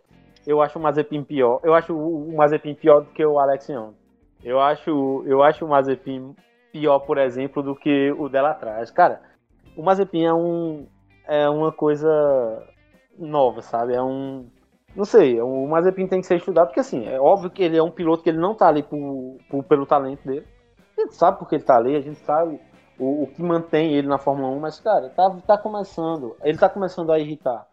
eu acho o Mazepin pior. Eu acho o Mazepin pior do que o Alex Young. Eu acho, eu acho o Mazepin pior, por exemplo, do que o dela atrás. Cara, o Mazepin é um é uma coisa nova, sabe? É um não sei, o Mazepin tem que ser estudado, porque assim, é óbvio que ele é um piloto que ele não tá ali por, por pelo talento dele. A gente sabe porque ele tá ali, a gente sabe o, o que mantém ele na Fórmula 1, mas, cara, tá, tá começando, ele tá começando a irritar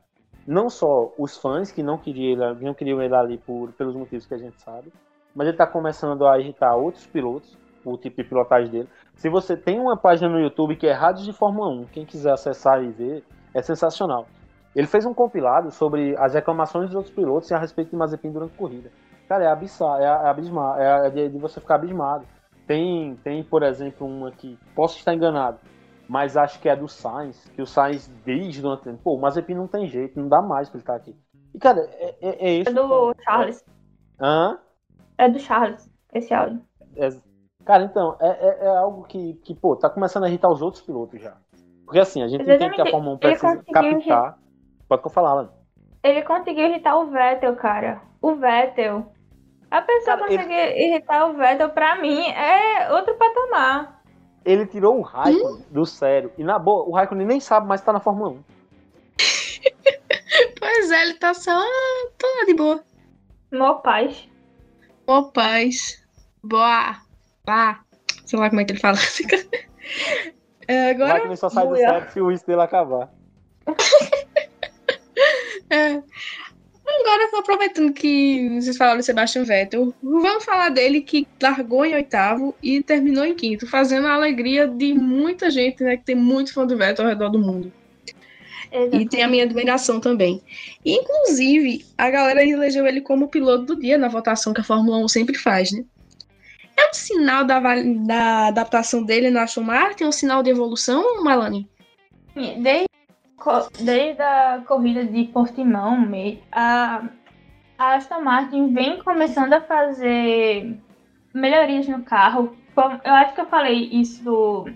não só os fãs que não queriam ele, não queriam ele ali por, pelos motivos que a gente sabe, mas ele tá começando a irritar outros pilotos, o tipo de pilotagem dele. Se você tem uma página no YouTube que é Rádio de Fórmula 1, quem quiser acessar e ver, é sensacional. Ele fez um compilado sobre as reclamações dos outros pilotos a respeito de Mazepin durante a corrida. Cara, é abissar, é, abismar, é, de, de você ficar abismado. Tem, tem, por exemplo, uma que posso estar enganado, mas acho que é do Sainz, que o Sainz durante o pô, o Mazepin não tem jeito, não dá mais pra ele estar aqui. E, cara, é, é, é isso. É do Charles. Hã? É do Charles, esse áudio. É, cara, então, é, é, é, algo que, que, pô, tá começando a irritar os outros pilotos já. Porque assim, a gente entende que a Fórmula 1 precisa captar. Pode falar, Alan. Ele conseguiu irritar o Vettel, cara. O Vettel. A pessoa Cara, conseguir ele... irritar o Vettel, pra mim, é outro patamar. Ele tirou o Raikkonen hum? do sério. E na boa, o Raikkonen nem sabe mais que tá na Fórmula 1. [LAUGHS] pois é, ele tá só. Tô de boa. Mó paz. Mó paz. Boa. Lá. Sei lá como é que ele fala. [LAUGHS] é, agora. O Raikkonen só sai do sério se o uísque dele acabar. [LAUGHS] é. Agora, aproveitando que vocês falaram de Sebastian Vettel, vamos falar dele que largou em oitavo e terminou em quinto, fazendo a alegria de muita gente, né? Que tem muito fã do Vettel ao redor do mundo. Exatamente. E tem a minha admiração também. Inclusive, a galera elegeu ele como piloto do dia na votação que a Fórmula 1 sempre faz, né? É um sinal da, da adaptação dele na Martin? É um sinal de evolução, Malani? Desde desde a corrida de Portimão, a, Aston Martin vem começando a fazer melhorias no carro. Eu acho que eu falei isso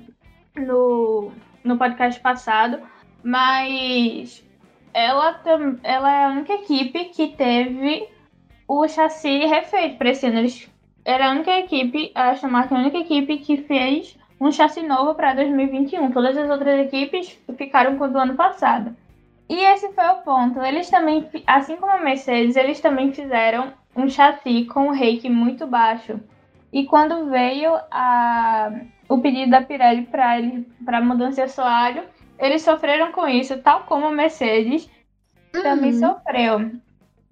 no, no podcast passado, mas ela, ela é a única equipe que teve o chassi refeito para esse ano. Era a única equipe, a Aston Martin é a única equipe que fez um chassi novo para 2021. Todas as outras equipes ficaram com o do ano passado. E esse foi o ponto. Eles também, assim como a Mercedes, eles também fizeram um chassi com o rake muito baixo. E quando veio a, o pedido da Pirelli para mudança de assoalho, eles sofreram com isso, tal como a Mercedes uhum. também sofreu.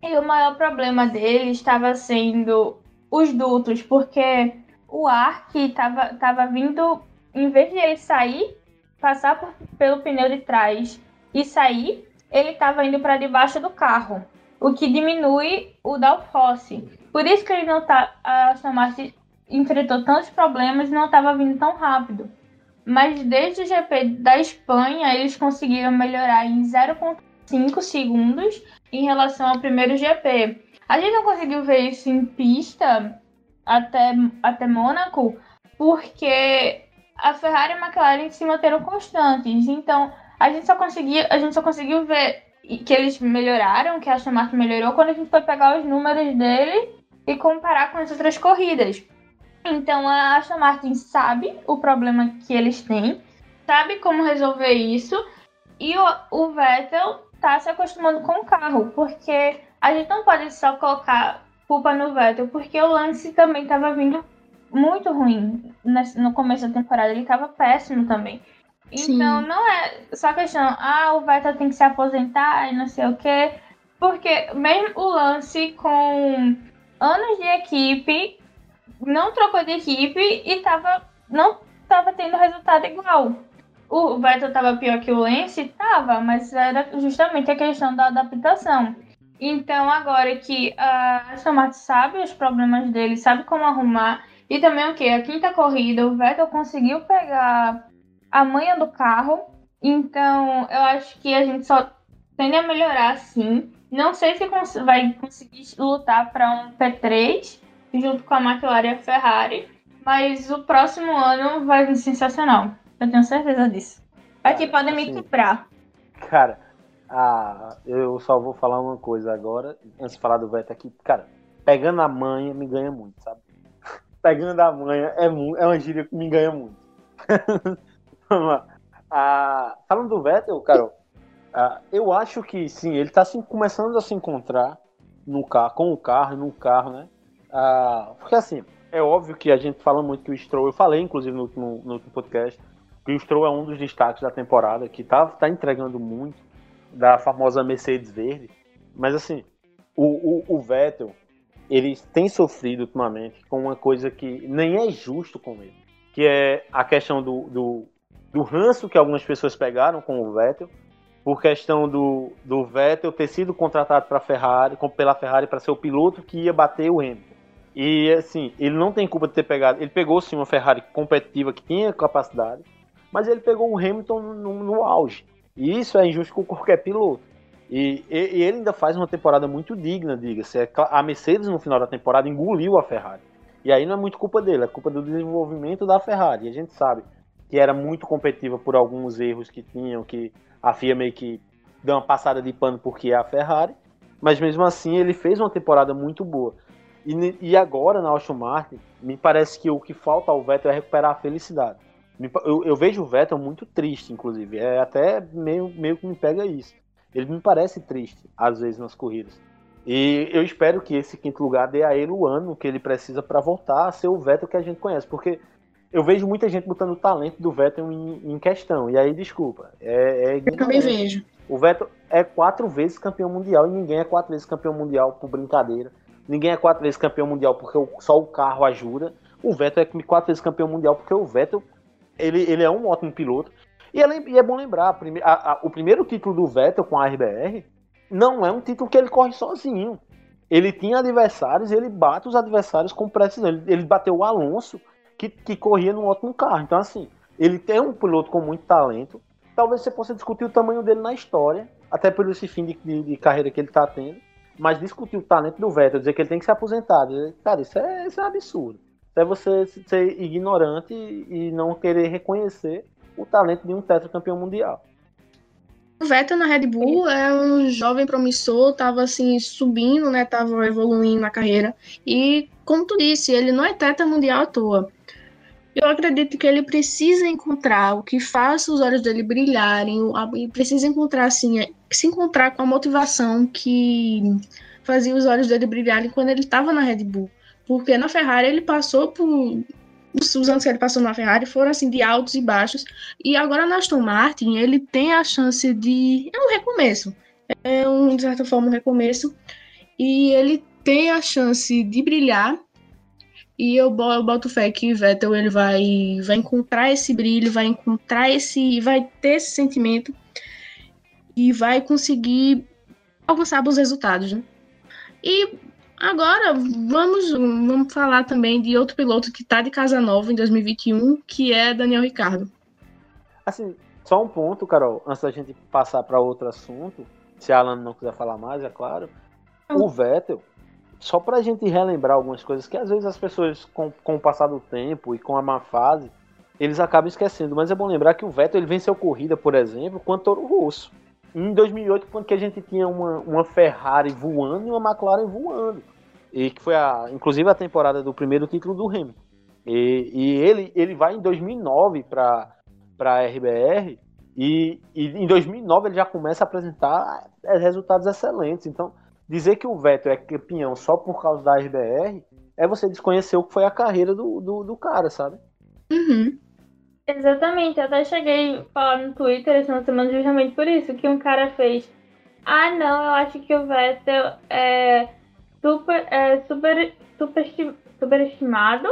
E o maior problema deles estava sendo os dutos, porque o ar que tava, tava vindo, em vez de ele sair, passar por, pelo pneu de trás e sair, ele estava indo para debaixo do carro, o que diminui o downforce. Por isso que ele não tá, a Martin enfrentou tantos problemas e não estava vindo tão rápido. Mas desde o GP da Espanha, eles conseguiram melhorar em 0,5 segundos em relação ao primeiro GP. A gente não conseguiu ver isso em pista, até, até Mônaco, porque a Ferrari e a McLaren se manteram constantes. Então, a gente só conseguiu, a gente só conseguiu ver que eles melhoraram, que a Aston Martin melhorou quando a gente foi pegar os números dele e comparar com as outras corridas. Então, a Aston Martin sabe o problema que eles têm, sabe como resolver isso, e o, o Vettel tá se acostumando com o carro, porque a gente não pode só colocar culpa no Vettel, porque o Lance também estava vindo muito ruim no começo da temporada, ele estava péssimo também. Então Sim. não é só questão, ah, o Vettel tem que se aposentar e não sei o quê, porque mesmo o Lance com anos de equipe não trocou de equipe e tava, não estava tendo resultado igual. O Vettel estava pior que o Lance? Tava, mas era justamente a questão da adaptação. Então, agora que a Aston Martin sabe os problemas dele, sabe como arrumar, e também o que? A quinta corrida, o Vettel conseguiu pegar a manha do carro. Então, eu acho que a gente só tende a melhorar sim. Não sei se cons vai conseguir lutar para um P3 junto com a McLaren e a Ferrari, mas o próximo ano vai ser sensacional. Eu tenho certeza disso. Aqui podem me quebrar. Cara, ah, eu só vou falar uma coisa agora, antes de falar do Vettel aqui. Cara, pegando a manha me ganha muito, sabe? [LAUGHS] Pegando a manha é, é uma gíria que me ganha muito. [LAUGHS] Ah, falando do Vettel, cara, ah, eu acho que sim, ele tá assim, começando a se encontrar. no carro, com o carro no carro, né? Ah, porque assim, é óbvio que a gente fala muito que o Stroll, eu falei inclusive no último, no último podcast, que o Stroll é um dos destaques da temporada, que tá, tá entregando muito da famosa Mercedes verde. Mas assim, o, o, o Vettel, ele tem sofrido ultimamente com uma coisa que nem é justo com ele, que é a questão do, do, do ranço que algumas pessoas pegaram com o Vettel, por questão do, do Vettel ter sido contratado para Ferrari, pela Ferrari para ser o piloto que ia bater o Hamilton. E assim, ele não tem culpa de ter pegado. Ele pegou sim uma Ferrari competitiva que tinha capacidade, mas ele pegou o Hamilton no, no auge. E isso é injusto com qualquer piloto. E, e, e ele ainda faz uma temporada muito digna, diga-se. É a Mercedes no final da temporada engoliu a Ferrari. E aí não é muito culpa dele, é culpa do desenvolvimento da Ferrari. E a gente sabe que era muito competitiva por alguns erros que tinham, que a FIA meio que deu uma passada de pano porque é a Ferrari. Mas mesmo assim ele fez uma temporada muito boa. E, e agora na Aston Martin, me parece que o que falta ao Vettel é recuperar a felicidade. Eu, eu, vejo o Vettel muito triste, inclusive. É até meio, meio que me pega isso. Ele me parece triste, às vezes, nas corridas. E eu espero que esse quinto lugar dê a ele o ano que ele precisa para voltar a ser o Vettel que a gente conhece. Porque eu vejo muita gente botando o talento do Vettel em, em questão. E aí, desculpa. É, é eu também vejo. O Vettel é quatro vezes campeão mundial e ninguém é quatro vezes campeão mundial por brincadeira. Ninguém é quatro vezes campeão mundial porque só o carro ajuda. O Vettel é quatro vezes campeão mundial porque o Vettel ele, ele é um ótimo piloto. E é, e é bom lembrar, a, a, o primeiro título do Vettel com a RBR não é um título que ele corre sozinho. Ele tinha adversários, ele bate os adversários com precisão. Ele, ele bateu o Alonso, que, que corria num ótimo carro. Então, assim, ele tem um piloto com muito talento. Talvez você possa discutir o tamanho dele na história, até por esse fim de, de, de carreira que ele está tendo. Mas discutir o talento do Vettel, dizer que ele tem que se aposentar, dizer, cara, isso é, isso é absurdo. Isso é você ser ignorante e não querer reconhecer o talento de um tetracampeão mundial. O Vettel na Red Bull é um jovem promissor, estava assim subindo, né? Tava evoluindo na carreira. E como tu disse, ele não é tetra mundial à toa. Eu acredito que ele precisa encontrar o que faça os olhos dele brilharem, e precisa encontrar assim, é, se encontrar com a motivação que fazia os olhos dele brilharem quando ele estava na Red Bull. Porque na Ferrari ele passou por os anos que ele passou na Ferrari foram assim de altos e baixos. E agora na Aston Martin ele tem a chance de é um recomeço, é um de certa forma um recomeço e ele tem a chance de brilhar e eu, eu boto fé que Vettel ele vai, vai encontrar esse brilho, vai encontrar esse. vai ter esse sentimento e vai conseguir alcançar bons resultados. Né? E agora vamos, vamos falar também de outro piloto que está de casa nova em 2021, que é Daniel Ricardo. Assim, só um ponto, Carol, antes da gente passar para outro assunto, se a Alan não quiser falar mais, é claro. O Vettel, só para a gente relembrar algumas coisas que às vezes as pessoas, com, com o passar do tempo e com a má fase, eles acabam esquecendo. Mas é bom lembrar que o Vettel ele venceu corrida, por exemplo, com o Toro. Em 2008, quando que a gente tinha uma, uma Ferrari voando e uma McLaren voando. E que foi, a, inclusive, a temporada do primeiro título do Hamilton. E, e ele, ele vai em 2009 para a RBR e, e em 2009 ele já começa a apresentar resultados excelentes. Então, dizer que o Vettel é campeão só por causa da RBR é você desconhecer o que foi a carreira do, do, do cara, sabe? Uhum. Exatamente, eu até cheguei a falar no Twitter essa semana justamente por isso, que um cara fez. Ah não, eu acho que o Vettel é super, é super, super superestimado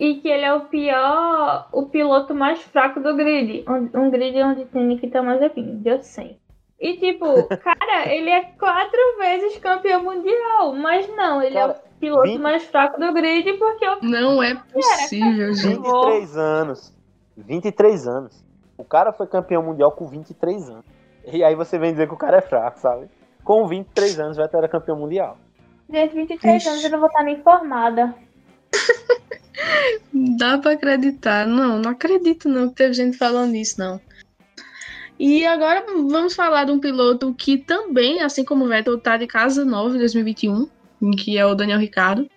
e que ele é o pior, o piloto mais fraco do grid. Um, grid onde tem Nikita Mazepin, deu 100. E tipo, [LAUGHS] cara, ele é quatro vezes campeão mundial, mas não, ele cara, é o piloto 20... mais fraco do grid porque eu... Não é possível, gente. 23 anos. 23 anos. O cara foi campeão mundial com 23 anos. E aí você vem dizer que o cara é fraco, sabe? Com 23 anos vai ter campeão mundial. Gente, 23 Ixi. anos eu não vou estar nem formada. [LAUGHS] Dá pra acreditar. Não, não acredito não que teve gente falando isso, não. E agora vamos falar de um piloto que também, assim como o Vettel, tá de casa nova em 2021, que é o Daniel Ricciardo.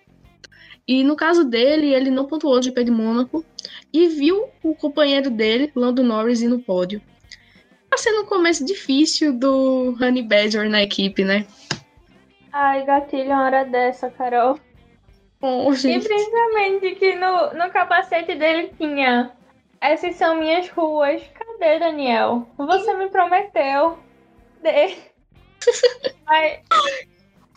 E no caso dele, ele não pontuou no GP de Mônaco e viu o companheiro dele, Lando Norris, ir no pódio. Tá sendo um começo difícil do Honey Badger na equipe, né? Ai, gatilho, uma hora dessa, Carol. Oh, e principalmente que no, no capacete dele tinha. Essas são minhas ruas. Cadê, Daniel? Você me prometeu. De... [LAUGHS] mas,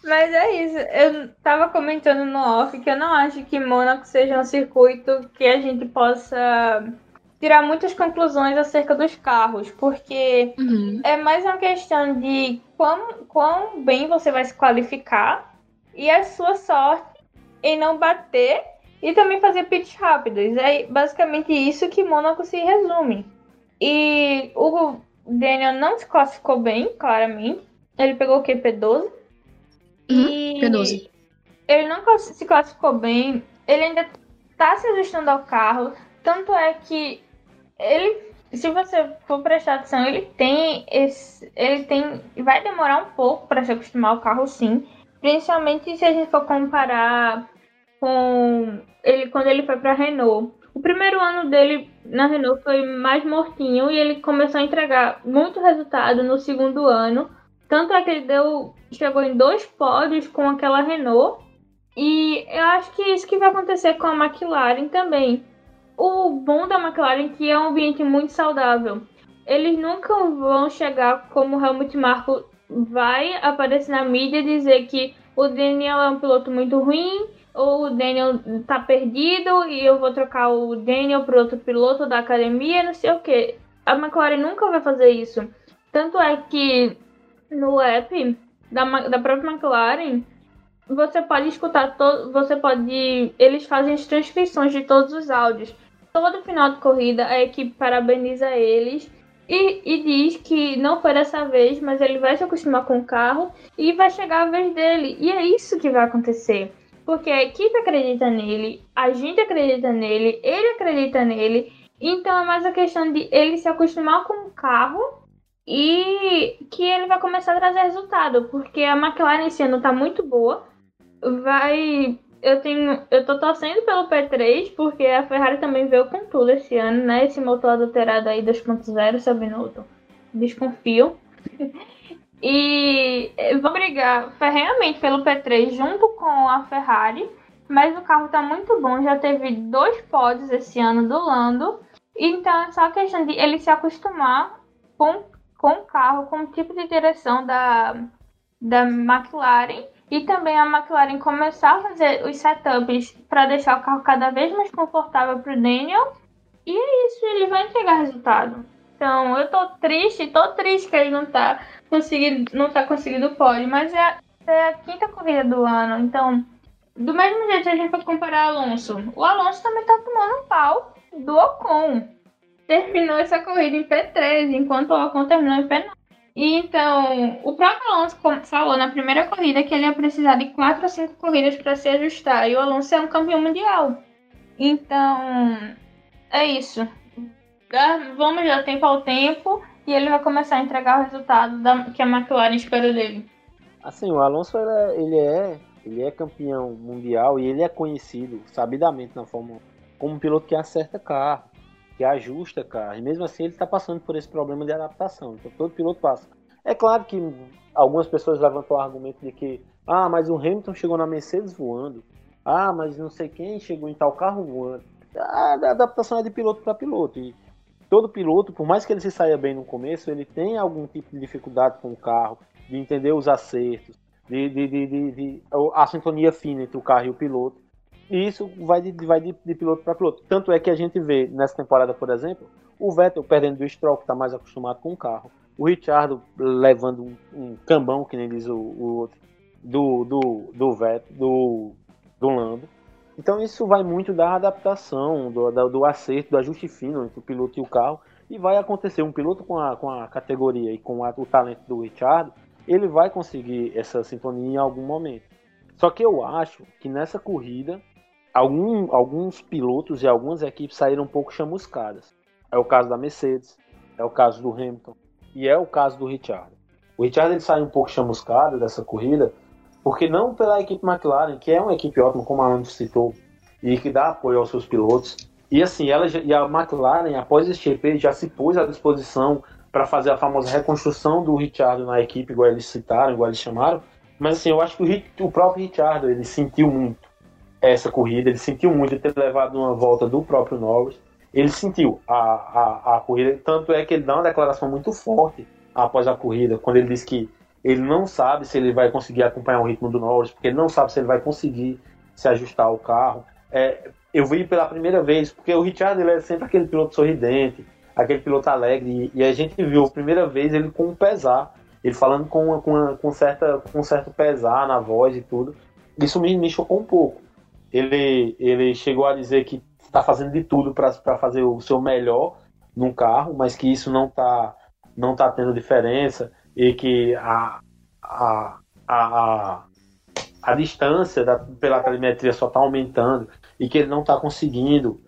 mas é isso. Eu tava comentando no off que eu não acho que Mônaco seja um circuito que a gente possa tirar muitas conclusões acerca dos carros, porque uhum. é mais uma questão de quão, quão bem você vai se qualificar e a sua sorte em não bater e também fazer pits rápidos. É basicamente isso que Mônaco se resume. E o Daniel não se classificou bem, claramente. Ele pegou o quê? P12? Uhum, e P12. Ele não se classificou bem. Ele ainda tá se ajustando ao carro. Tanto é que ele, se você for prestar atenção, ele tem esse, ele tem, vai demorar um pouco para se acostumar ao carro, sim. Principalmente se a gente for comparar com ele quando ele foi para Renault. O primeiro ano dele na Renault foi mais mortinho e ele começou a entregar muito resultado no segundo ano. Tanto é que ele deu, chegou em dois pódios com aquela Renault. E eu acho que é isso que vai acontecer com a McLaren também o bom da McLaren é que é um ambiente muito saudável. Eles nunca vão chegar como o Helmut Marko vai aparecer na mídia e dizer que o Daniel é um piloto muito ruim ou o Daniel tá perdido e eu vou trocar o Daniel para outro piloto da academia, não sei o que. A McLaren nunca vai fazer isso. Tanto é que no app da, da própria McLaren você pode escutar todo, você pode, eles fazem as transcrições de todos os áudios todo final de corrida a equipe parabeniza eles e, e, diz que não foi dessa vez, mas ele vai se acostumar com o carro e vai chegar a vez dele. E é isso que vai acontecer. Porque a equipe acredita nele, a gente acredita nele, ele acredita nele. Então é mais a questão de ele se acostumar com o carro e que ele vai começar a trazer resultado. Porque a McLaren esse ano tá muito boa. Vai eu tenho, eu tô torcendo pelo P3 porque a Ferrari também veio com tudo esse ano, né? Esse motor adulterado aí 2.0, seu Binotto. Desconfio. [LAUGHS] e vou brigar ferreamente pelo P3 junto com a Ferrari, mas o carro tá muito bom, já teve dois pódios esse ano do Lando. Então é só questão de ele se acostumar com, com o carro, com o tipo de direção da, da McLaren e também a McLaren começar a fazer os setups para deixar o carro cada vez mais confortável para o Daniel. E é isso, ele vai entregar resultado. Então, eu tô triste, tô triste que ele não tá conseguindo, não tá conseguindo o pódio, mas é a, é a quinta corrida do ano. Então, do mesmo jeito a gente for comparar Alonso, o Alonso também tá tomando um pau do Ocon. Terminou essa corrida em P13, enquanto o Ocon terminou em P9. E então, o próprio Alonso falou na primeira corrida que ele ia precisar de quatro ou cinco corridas para se ajustar. E o Alonso é um campeão mundial. Então, é isso. Vamos dar tempo ao tempo e ele vai começar a entregar o resultado da, que a McLaren espera dele. Assim, o Alonso ele é, ele é, ele é campeão mundial e ele é conhecido sabidamente na Fórmula 1 como um piloto que acerta carro que ajusta carro. E mesmo assim ele está passando por esse problema de adaptação. Então todo piloto passa. É claro que algumas pessoas levantam o argumento de que, ah, mas o Hamilton chegou na Mercedes voando. Ah, mas não sei quem chegou em tal carro voando. A adaptação é de piloto para piloto. E todo piloto, por mais que ele se saia bem no começo, ele tem algum tipo de dificuldade com o carro, de entender os acertos, de, de, de, de, a sintonia fina entre o carro e o piloto. E isso vai de, vai de, de piloto para piloto. Tanto é que a gente vê nessa temporada, por exemplo, o Vettel perdendo do Stroll, que está mais acostumado com o carro. O Richard levando um, um, cambão, que nem diz o, o outro, do, do, do Vettel, do, do Lando. Então isso vai muito da adaptação, do, do, do acerto, do ajuste fino entre o piloto e o carro. E vai acontecer, um piloto com a, com a categoria e com a, o talento do Richard, ele vai conseguir essa sintonia em algum momento. Só que eu acho que nessa corrida algum, alguns pilotos e algumas equipes saíram um pouco chamuscadas. É o caso da Mercedes, é o caso do Hamilton e é o caso do Richard. O Richard ele sai um pouco chamuscado dessa corrida, porque não pela equipe McLaren, que é uma equipe ótima, como a Andy citou, e que dá apoio aos seus pilotos. E assim, ela e a McLaren, após esse GP, já se pôs à disposição para fazer a famosa reconstrução do Richard na equipe, igual eles citaram, igual eles chamaram, Mas assim, eu acho que o, o próprio Richard ele sentiu muito essa corrida, ele sentiu muito ter levado uma volta do próprio Norris. Ele sentiu a, a, a corrida, tanto é que ele dá uma declaração muito forte após a corrida, quando ele diz que ele não sabe se ele vai conseguir acompanhar o ritmo do Norris, porque ele não sabe se ele vai conseguir se ajustar ao carro. É, eu vi pela primeira vez, porque o Richard ele é sempre aquele piloto sorridente, aquele piloto alegre, e, a gente viu a primeira vez ele com um pesar, ele falando com, uma, com, uma, com, certa, com um certo pesar na voz e tudo. Isso me, me chocou um pouco. Ele, ele chegou a dizer que está fazendo de tudo para fazer o seu melhor num carro, mas que isso não está não tá tendo diferença e que a, a, a, a, distância da, pela telemetria só está aumentando e que ele não está conseguindo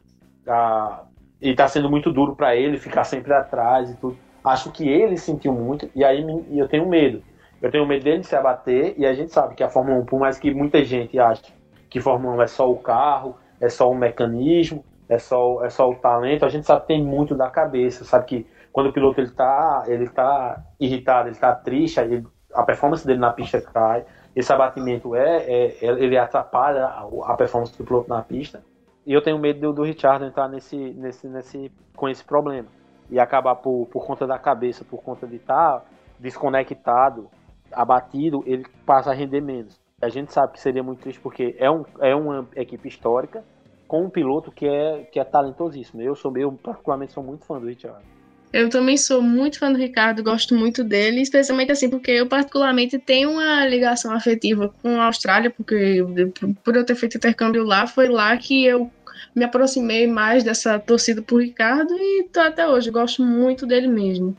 a, e está sendo muito duro para ele ficar sempre atrás e tudo. Acho que ele sentiu muito e aí eu tenho medo. Eu tenho medo dele se abater e a gente sabe que a Fórmula 1, por mais que muita gente ache que Fórmula 1 é só o carro, é só o mecanismo, é só, é só o talento, a gente sabe que tem muito da cabeça, sabe que quando o piloto ele tá, ele tá irritado, ele tá triste, ele, a performance dele na pista cai, esse abatimento é, é, é ele atrapalha a, performance do piloto na pista. E eu tenho medo do, do Richard entrar nesse, nesse, nesse, com esse problema e acabar por, por conta da cabeça, por conta de estar tá desconectado, abatido, ele passa a render menos. A gente sabe que seria muito triste porque é, um, é uma equipe histórica com um piloto que é, que é talentosíssimo. Eu sou eu particularmente sou muito fã do Richard. Eu também sou muito fã do Ricardo, gosto muito dele, especialmente assim, porque eu particularmente tenho uma ligação afetiva com a Austrália, porque por eu ter feito intercâmbio lá, foi lá que eu me aproximei mais dessa torcida por Ricardo e tô até hoje, gosto muito dele mesmo.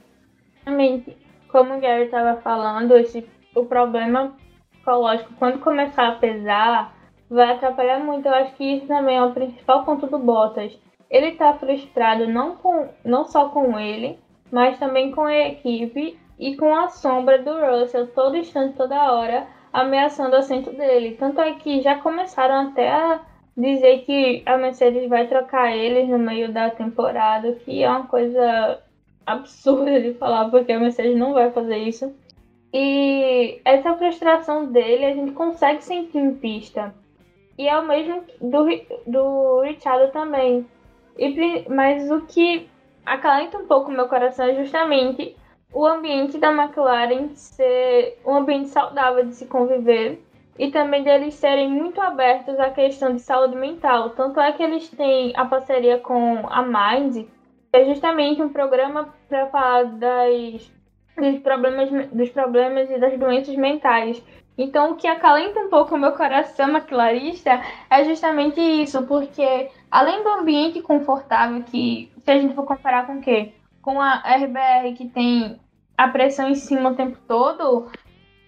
Realmente, como o Gary estava falando, esse, o problema psicológico, quando começar a pesar, vai atrapalhar muito. Eu acho que isso também é o principal ponto do Bottas ele está frustrado não, com, não só com ele, mas também com a equipe e com a sombra do Russell todo instante, toda hora, ameaçando o assento dele. Tanto é que já começaram até a dizer que a Mercedes vai trocar eles no meio da temporada, que é uma coisa absurda de falar, porque a Mercedes não vai fazer isso. E essa frustração dele a gente consegue sentir em pista. E é o mesmo do, do Richard também. E, mas o que acalenta um pouco meu coração é justamente o ambiente da McLaren ser um ambiente saudável de se conviver e também deles serem muito abertos à questão de saúde mental. Tanto é que eles têm a parceria com a Mind, que é justamente um programa para falar das, dos, problemas, dos problemas e das doenças mentais. Então, o que acalenta um pouco o meu coração maquilarista é justamente isso, porque além do ambiente confortável, que se a gente for comparar com o quê? Com a RBR que tem a pressão em cima o tempo todo,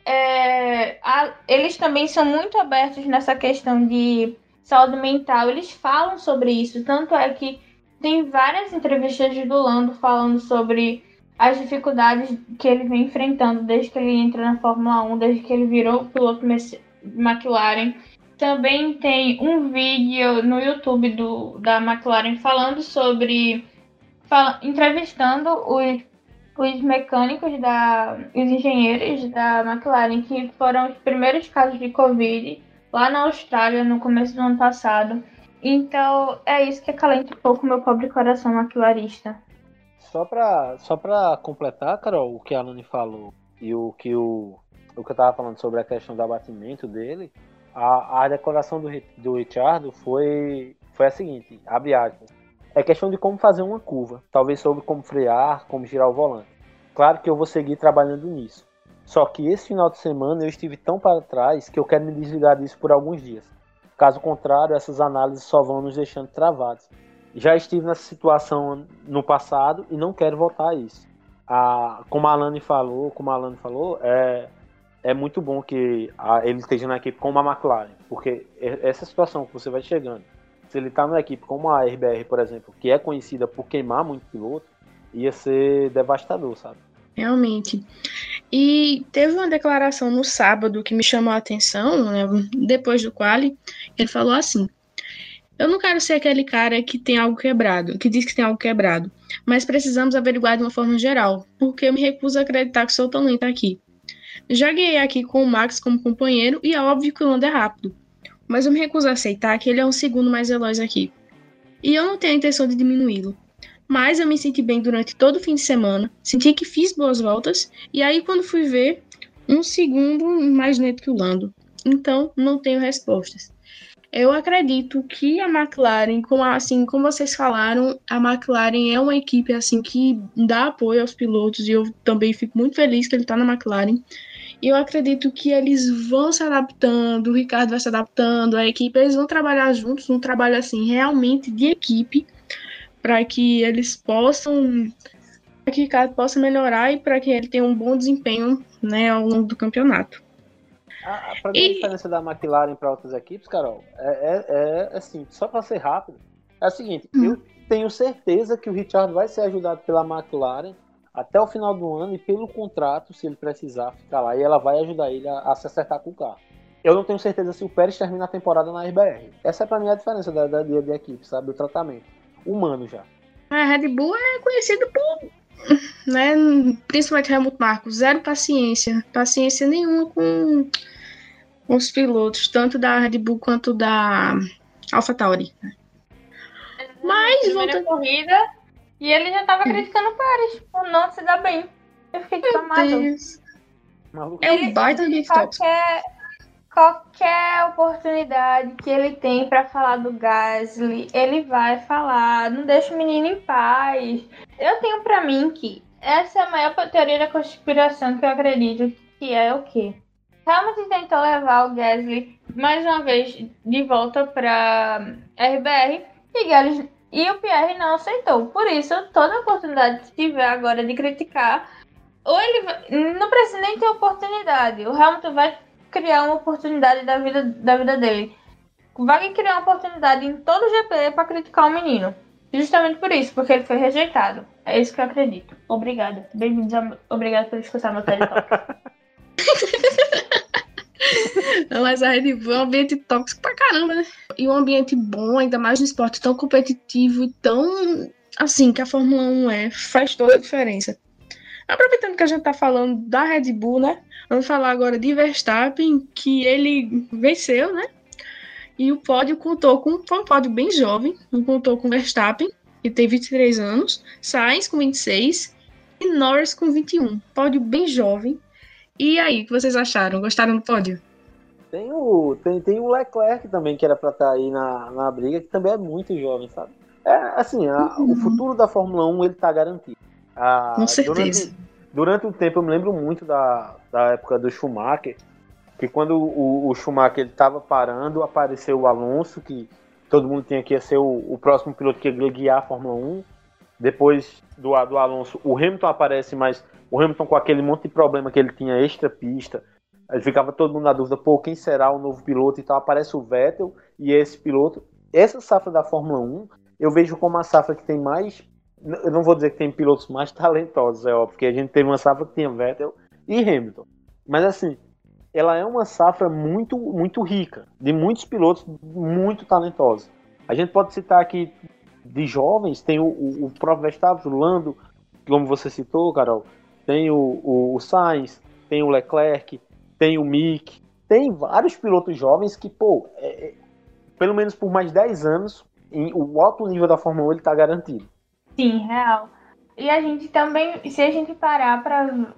é, a, eles também são muito abertos nessa questão de saúde mental. Eles falam sobre isso, tanto é que tem várias entrevistas do Lando falando sobre as dificuldades que ele vem enfrentando desde que ele entra na Fórmula 1, desde que ele virou piloto McLaren. Também tem um vídeo no YouTube do, da McLaren falando sobre. Fala, entrevistando os, os mecânicos, da, os engenheiros da McLaren, que foram os primeiros casos de Covid lá na Austrália no começo do ano passado. Então é isso que acalenta um pouco meu pobre coração maquilarista. Só para só pra completar, Carol, o que a Alane falou e o que o, o que eu tava falando sobre a questão do abatimento dele, a, a declaração do, do Richard foi, foi a seguinte, abre aspas, é questão de como fazer uma curva, talvez sobre como frear, como girar o volante. Claro que eu vou seguir trabalhando nisso. Só que esse final de semana eu estive tão para trás que eu quero me desligar disso por alguns dias. Caso contrário, essas análises só vão nos deixando travados já estive nessa situação no passado e não quero voltar a isso. A, como a Alane falou, como a Alane falou, é, é muito bom que a, ele esteja na equipe como a McLaren, porque essa situação que você vai chegando, se ele está na equipe como a RBR, por exemplo, que é conhecida por queimar muito piloto, ia ser devastador, sabe? Realmente. E teve uma declaração no sábado que me chamou a atenção, né, depois do quali, ele falou assim: eu não quero ser aquele cara que tem algo quebrado, que diz que tem algo quebrado, mas precisamos averiguar de uma forma geral, porque eu me recuso a acreditar que sou talento aqui. Já ganhei aqui com o Max como companheiro e é óbvio que o Lando é rápido. Mas eu me recuso a aceitar que ele é um segundo mais veloz aqui. E eu não tenho a intenção de diminuí-lo. Mas eu me senti bem durante todo o fim de semana, senti que fiz boas voltas, e aí quando fui ver, um segundo mais lento que o Lando. Então, não tenho respostas. Eu acredito que a McLaren, como assim, como vocês falaram, a McLaren é uma equipe assim que dá apoio aos pilotos e eu também fico muito feliz que ele está na McLaren. E eu acredito que eles vão se adaptando, o Ricardo vai se adaptando, a equipe, eles vão trabalhar juntos, um trabalho assim realmente de equipe, para que eles possam para que o Ricardo possa melhorar e para que ele tenha um bom desempenho, né, ao longo do campeonato. Ah, para mim, a diferença da McLaren para outras equipes, Carol, é, é, é assim, só para ser rápido, é o seguinte, hum. eu tenho certeza que o Richard vai ser ajudado pela McLaren até o final do ano e pelo contrato, se ele precisar ficar lá, e ela vai ajudar ele a, a se acertar com o carro. Eu não tenho certeza se o Pérez termina a temporada na RBR. Essa é para mim a diferença da, da, da, da equipe, sabe? O tratamento. Humano já. A Red Bull é conhecido por né, principalmente Helmut Marko, zero paciência, paciência nenhuma com os pilotos, tanto da Red Bull quanto da AlphaTauri. Mas voltando corrida e ele já tava criticando o Pérez por não se dar bem. Eu fiquei Meu É um baita de qualquer, qualquer oportunidade que ele tem para falar do Gasly, ele vai falar. Não deixa o menino em paz. Eu tenho para mim que essa é a maior teoria da conspiração que eu acredito que é o quê? Hamilton tentou levar o Gasly mais uma vez de volta para RBR e, Gasly, e o Pierre não aceitou. Por isso, toda oportunidade que tiver agora de criticar, ou ele vai, não precisa nem ter oportunidade. O Hamilton vai criar uma oportunidade da vida, da vida dele. Vai criar uma oportunidade em todo o GP para criticar o menino. Justamente por isso, porque ele foi rejeitado. É isso que eu acredito. Obrigada. Bem-vindos. A... Obrigada por escutar meu [LAUGHS] TED Talk. Não, mas a Red Bull é um ambiente tóxico pra caramba, né? E um ambiente bom, ainda mais no esporte tão competitivo e tão assim que a Fórmula 1 é, faz toda a diferença. Aproveitando que a gente tá falando da Red Bull, né? Vamos falar agora de Verstappen, que ele venceu, né? E o pódio contou com foi um pódio bem jovem, contou com Verstappen, que tem 23 anos, Sainz com 26 e Norris com 21. Pódio bem jovem, e aí, o que vocês acharam? Gostaram do pódio? Tem o, tem, tem o Leclerc também, que era pra estar tá aí na, na briga, que também é muito jovem, sabe? É, assim, a, uhum. o futuro da Fórmula 1 ele tá garantido. A, Com certeza. Durante, durante um tempo, eu me lembro muito da, da época do Schumacher, que quando o, o Schumacher ele tava parando, apareceu o Alonso, que todo mundo tinha que ia ser o, o próximo piloto que ia guiar a Fórmula 1. Depois do, do Alonso, o Hamilton aparece, mas o Hamilton com aquele monte de problema que ele tinha extra pista, aí ficava todo mundo na dúvida, pô, quem será o novo piloto e tal, aparece o Vettel e esse piloto. Essa safra da Fórmula 1, eu vejo como a safra que tem mais, eu não vou dizer que tem pilotos mais talentosos, é óbvio, porque a gente teve uma safra que tinha Vettel e Hamilton. Mas assim, ela é uma safra muito, muito rica, de muitos pilotos muito talentosos. A gente pode citar aqui de jovens, tem o, o, o próprio Verstappen, o Lando, como você citou, Carol, tem o, o, o Sainz, tem o Leclerc, tem o Mick, tem vários pilotos jovens que, pô, é, é, pelo menos por mais 10 anos, em, o alto nível da Fórmula 1 ele tá garantido. Sim, real. E a gente também, se a gente parar para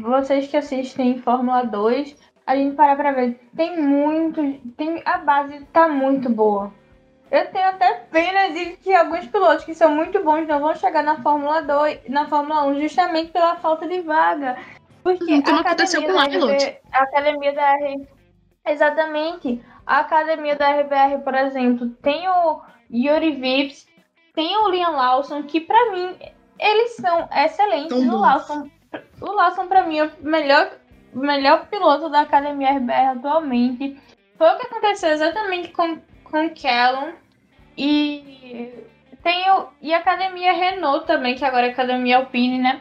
vocês que assistem Fórmula 2, a gente parar para ver, tem muito, tem a base tá muito boa. Eu tenho até pena de que alguns pilotos que são muito bons não vão chegar na Fórmula 2, na Fórmula 1, justamente pela falta de vaga. Porque então, a aconteceu com o RB, a academia da R... Exatamente. A academia da RBR, por exemplo, tem o Yuri Vips, tem o Liam Lawson, que para mim eles são excelentes. o Lawson, o Lawson para mim é o melhor, melhor piloto da academia RBR atualmente. Foi o que aconteceu exatamente com com Callum e tem o, e a Academia Renault também, que agora é Academia Alpine, né?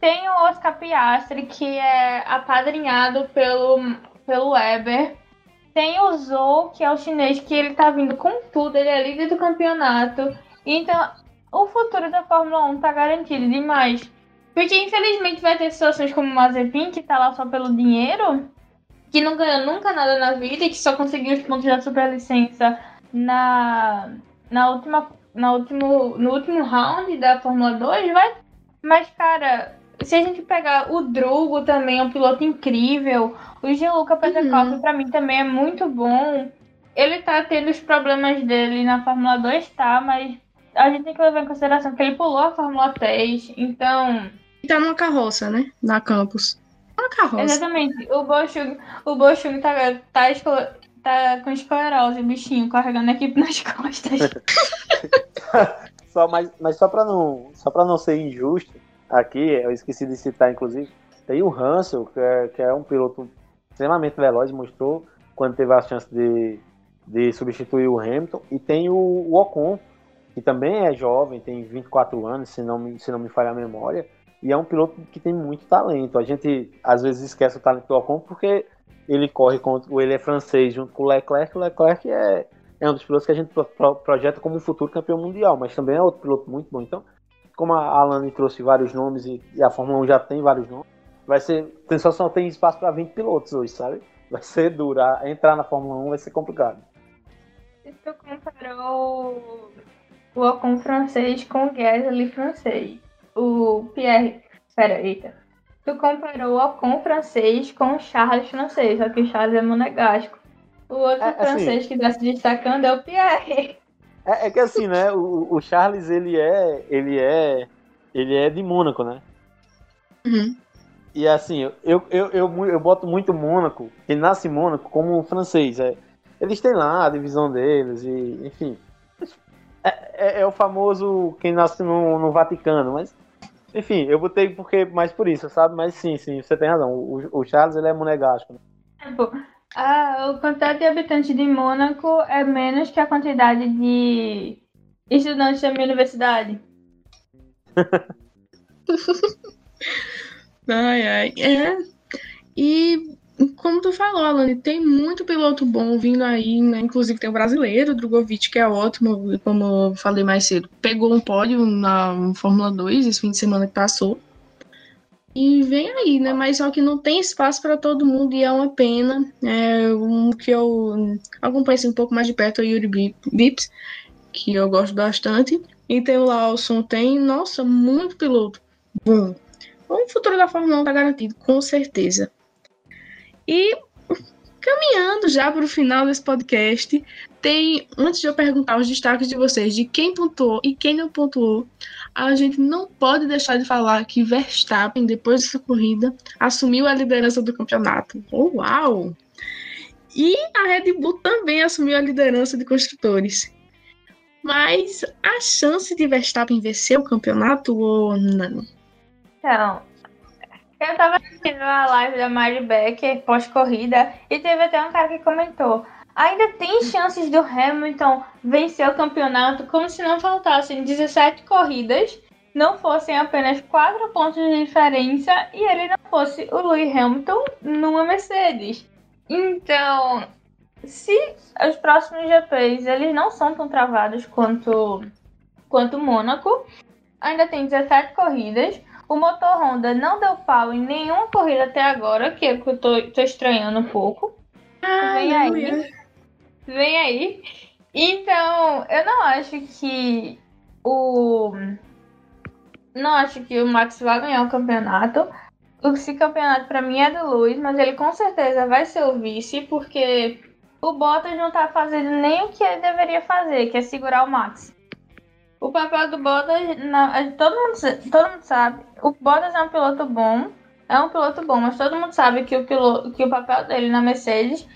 Tem o Oscar Piastri, que é apadrinhado pelo, pelo Weber. Tem o Zou, que é o chinês, que ele tá vindo com tudo, ele é líder do campeonato. Então, o futuro da Fórmula 1 tá garantido demais. Porque infelizmente vai ter situações como o Mazepin, que tá lá só pelo dinheiro, que não ganhou nunca nada na vida e que só conseguiu os pontos da superlicença na, na última, na último, no último round da Fórmula 2, vai. Mas, cara, se a gente pegar o Drugo também, é um piloto incrível. O Gianluca Peterkoff, uhum. pra mim, também é muito bom. Ele tá tendo os problemas dele na Fórmula 2, tá? Mas a gente tem que levar em consideração que ele pulou a Fórmula 3, então. Tá numa carroça, né? Na campus. Uma carroça. Exatamente. O Bochung, o Bochung tá, tá, tá com esclerose, bichinho, carregando a equipe [LAUGHS] nas costas. [LAUGHS] só, mas, mas só pra não, só pra não ser injusto, aqui, eu esqueci de citar, inclusive, tem o Hansel, que é, que é um piloto extremamente veloz, mostrou quando teve a chance de, de substituir o Hamilton, e tem o, o Ocon, que também é jovem, tem 24 anos, se não, me, se não me falha a memória, e é um piloto que tem muito talento. A gente às vezes esquece o talento do Ocon porque ele corre contra, ele é francês junto com o Leclerc, o Leclerc é, é um dos pilotos que a gente pro, projeta como um futuro campeão mundial, mas também é outro piloto muito bom. Então, como a Alane trouxe vários nomes e, e, a Fórmula 1 já tem vários nomes, vai ser, tem só, só tem espaço para 20 pilotos hoje, sabe? Vai ser duro, entrar na Fórmula 1 vai ser complicado. Se tu comparou o Ocon francês com o Gasly francês, o Pierre. Pera, eita. Tu comparou o Ocon francês com o Charles francês, só que o Charles é monegasco. O outro é, assim, francês que está se destacando é o Pierre. É, é que assim, né? O, o, Charles ele é, ele é, ele é de Mônaco, né? Uhum. E assim, eu, eu, eu, eu boto muito Mônaco, que nasce em Mônaco, como francês. É, eles têm lá a divisão deles, e enfim. É, é, é, o famoso quem nasce no, no Vaticano, mas enfim, eu botei porque mais por isso, sabe? Mas sim, sim, você tem razão. O, o Charles ele é monegasco. Né? Ah, o quantidade de habitantes de Mônaco é menos que a quantidade de estudantes da minha universidade. [LAUGHS] ai, ai. É. E como tu falou, Alane, tem muito piloto bom vindo aí, né? Inclusive tem o brasileiro, o Drogovic, que é ótimo, como eu falei mais cedo. Pegou um pódio na Fórmula 2 esse fim de semana que passou. E vem aí, né? Mas só que não tem espaço para todo mundo e é uma pena. É um que eu acompanho assim, um pouco mais de perto, é o Yuri Bips, que eu gosto bastante. E tem o Lawson, tem, nossa, muito piloto bom. O futuro da Fórmula 1 tá garantido, com certeza. E caminhando já para o final desse podcast, tem, antes de eu perguntar os destaques de vocês, de quem pontuou e quem não pontuou, a gente não pode deixar de falar que Verstappen, depois dessa corrida, assumiu a liderança do campeonato. Oh, uau! E a Red Bull também assumiu a liderança de construtores. Mas a chance de Verstappen vencer o campeonato ou não? Então, eu tava assistindo a live da Mari Becker pós-corrida e teve até um cara que comentou: ainda tem chances do Hamilton vencer o campeonato como se não faltassem 17 corridas, não fossem apenas 4 pontos de diferença e ele não fosse o Lewis Hamilton numa Mercedes. Então, se os próximos GPs eles não são tão travados quanto quanto Mônaco, ainda tem 17 corridas. O motor Honda não deu pau em nenhuma corrida até agora, que eu tô, tô estranhando um pouco. Ah, Vem aí. Vem aí. Então, eu não acho que o. Não acho que o Max vai ganhar o campeonato. Esse campeonato para mim é do Luiz, mas ele com certeza vai ser o vice, porque o Bottas não tá fazendo nem o que ele deveria fazer, que é segurar o Max. O papel do Bottas, não, todo, mundo, todo mundo sabe. O Bottas é um piloto bom. É um piloto bom, mas todo mundo sabe que o, piloto, que o papel dele na Mercedes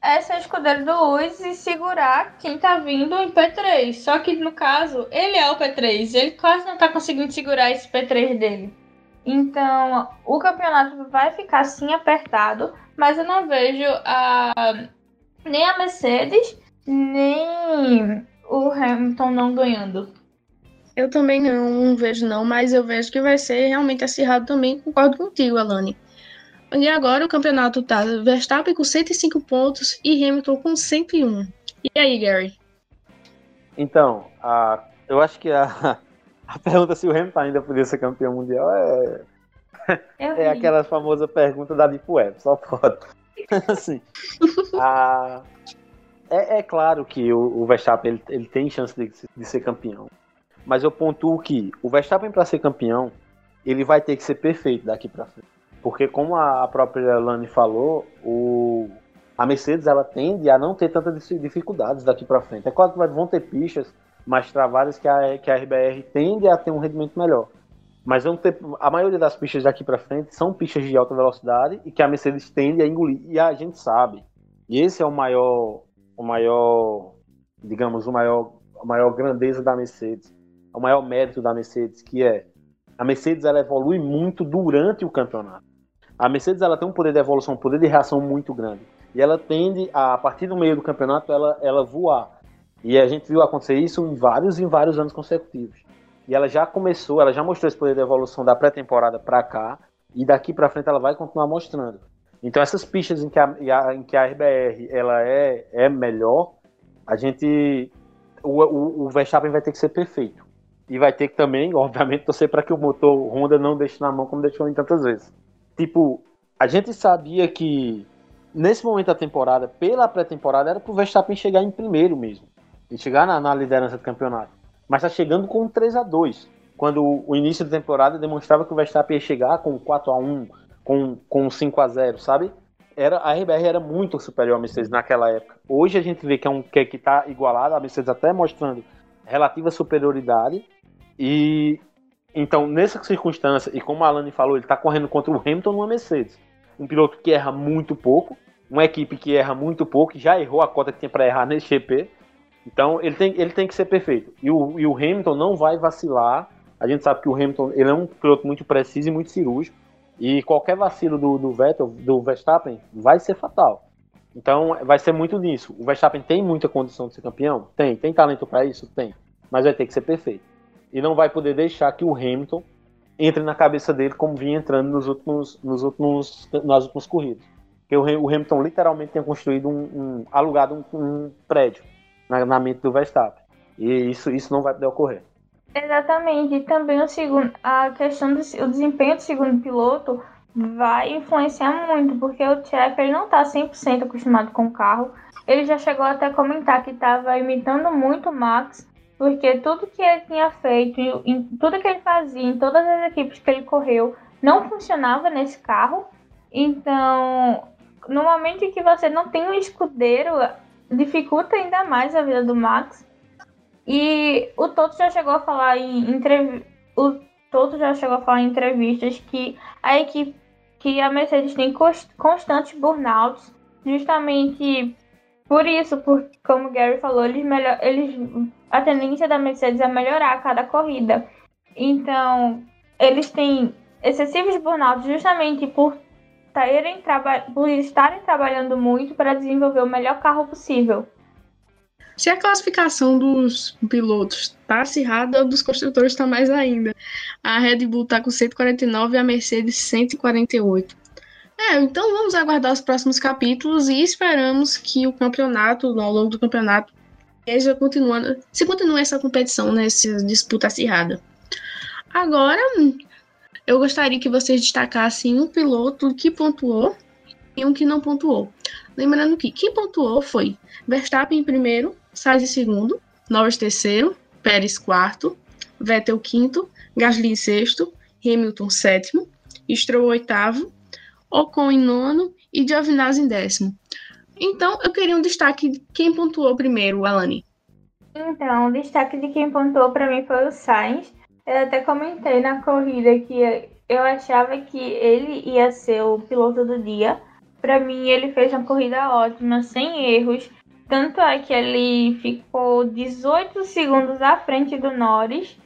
é ser escudeiro do Lewis e segurar quem tá vindo em P3. Só que no caso, ele é o P3. Ele quase não tá conseguindo segurar esse P3 dele. Então, o campeonato vai ficar sim apertado, mas eu não vejo a nem a Mercedes, nem o Hamilton não ganhando. Eu também não vejo não, mas eu vejo que vai ser realmente acirrado também, concordo contigo, Alane. E agora o campeonato tá Verstappen com 105 pontos e Hamilton com 101. E aí, Gary? Então, a, eu acho que a, [LAUGHS] A pergunta se o Hamilton ainda podia ser campeão mundial é. É [LAUGHS] aquela famosa pergunta da Deep Web, só pode. [LAUGHS] assim, a... é, é, claro que o, o Verstappen ele, ele, tem chance de, de ser campeão. Mas eu pontuo que o Verstappen, para ser campeão, ele vai ter que ser perfeito daqui para frente. Porque, como a própria Lani falou, o, a Mercedes ela tende a não ter tantas dificuldades daqui para frente. É claro que vão ter pistas mais travadas que a, que a RBR tende a ter um rendimento melhor. Mas vão ter, a maioria das pistas daqui para frente são pistas de alta velocidade e que a Mercedes tende a engolir. E a gente sabe. E esse é o maior, o maior, digamos, o maior, a maior grandeza da Mercedes, o maior mérito da Mercedes, que é a Mercedes ela evolui muito durante o campeonato. A Mercedes ela tem um poder de evolução, um poder de reação muito grande. E ela tende, a, a partir do meio do campeonato, ela, ela voar. E a gente viu acontecer isso em vários em vários anos consecutivos. E ela já começou, ela já mostrou esse poder de evolução da pré-temporada para cá. E daqui para frente ela vai continuar mostrando. Então essas pistas em que a, em que a RBR ela é, é melhor, a gente o, o, o Verstappen vai ter que ser perfeito. E vai ter que também, obviamente, torcer para que o motor Honda não deixe na mão como deixou em tantas vezes. Tipo, a gente sabia que nesse momento da temporada, pela pré-temporada, era pro Verstappen chegar em primeiro mesmo. E chegar na, na liderança do campeonato. Mas tá chegando com 3 a 2 Quando o, o início da temporada demonstrava que o Verstappen ia chegar com 4 a 1 com, com 5 a 0 sabe? Era, a RBR era muito superior à Mercedes naquela época. Hoje a gente vê que é um que, que tá igualado, a Mercedes até mostrando relativa superioridade. E então, nessa circunstância, e como a Alane falou, ele está correndo contra o Hamilton numa Mercedes. Um piloto que erra muito pouco, uma equipe que erra muito pouco, já errou a cota que tinha para errar nesse GP. Então, ele tem, ele tem que ser perfeito. E o, e o Hamilton não vai vacilar. A gente sabe que o Hamilton ele é um piloto muito preciso e muito cirúrgico. E qualquer vacilo do, do Vettel, do Verstappen, vai ser fatal. Então, vai ser muito nisso. O Verstappen tem muita condição de ser campeão? Tem. Tem talento para isso? Tem. Mas vai ter que ser perfeito e não vai poder deixar que o Hamilton entre na cabeça dele como vinha entrando nos últimos, nos últimos, nas últimas corridas. Porque o Hamilton literalmente tinha construído um, um alugado um, um, prédio na, na mente do Verstappen. E isso, isso não vai poder ocorrer. Exatamente. E também o segundo, a questão do o desempenho do segundo piloto vai influenciar muito, porque o Checo ele não está 100% acostumado com o carro. Ele já chegou até a comentar que estava imitando muito o Max porque tudo que ele tinha feito, em, tudo que ele fazia, em todas as equipes que ele correu, não funcionava nesse carro. Então, no momento em que você não tem um escudeiro, dificulta ainda mais a vida do Max. E o Toto já chegou a falar em entrevistas. O Toto já chegou a falar em entrevistas que a equipe que a Mercedes tem constantes burnouts, justamente por isso, por, como o Gary falou, eles, melhor, eles a tendência da Mercedes é melhorar a cada corrida. Então, eles têm excessivos burnouts justamente por, terem, por estarem trabalhando muito para desenvolver o melhor carro possível. Se a classificação dos pilotos está acirrada, dos construtores está mais ainda. A Red Bull está com 149 e a Mercedes 148. É, então vamos aguardar os próximos capítulos e esperamos que o campeonato, ao longo do campeonato, esteja continuando, se continua essa competição, né, essa disputa acirrada. Agora, eu gostaria que vocês destacassem um piloto que pontuou e um que não pontuou. Lembrando que quem pontuou foi Verstappen em primeiro, Sainz em segundo, Norris terceiro, Pérez quarto, Vettel quinto, Gasly sexto, Hamilton sétimo, Stroll oitavo, Ocon em nono e Giovinazzi em décimo. Então, eu queria um destaque de quem pontuou primeiro, Alane. Então, o destaque de quem pontuou para mim foi o Sainz. Eu até comentei na corrida que eu achava que ele ia ser o piloto do dia. Para mim, ele fez uma corrida ótima, sem erros. Tanto é que ele ficou 18 segundos à frente do Norris.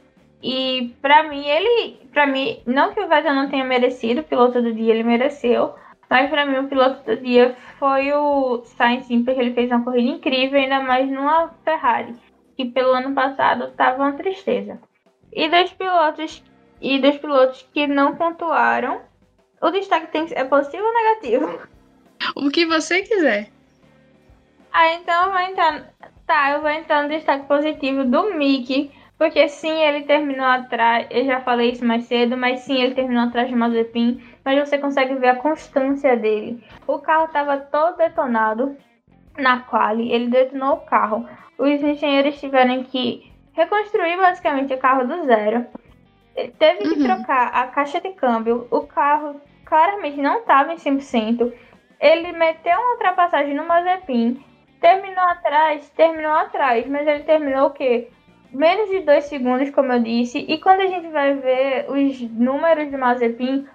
E para mim, ele, para mim, não que o Vettel não tenha merecido o piloto do dia, ele mereceu, mas para mim o piloto do dia foi o Sainz, sim, porque ele fez uma corrida incrível, ainda mais numa Ferrari, que pelo ano passado estava uma tristeza. E dos pilotos e dos pilotos que não pontuaram, o destaque tem que ser, é positivo ou negativo? O que você quiser. Ah, então eu vou entrar. Tá, eu vou entrar no destaque positivo do Mickey, Porque sim, ele terminou atrás, eu já falei isso mais cedo, mas sim, ele terminou atrás de Mazepin, mas você consegue ver a constância dele. O carro estava todo detonado na quali, ele detonou o carro. Os engenheiros tiveram que reconstruir basicamente o carro do zero. Teve que uhum. trocar a caixa de câmbio, o carro claramente não estava em 100%. Ele meteu uma ultrapassagem no Mazepin, terminou atrás, terminou atrás, mas ele terminou o quê? Menos de dois segundos, como eu disse. E quando a gente vai ver os números de Mazepin,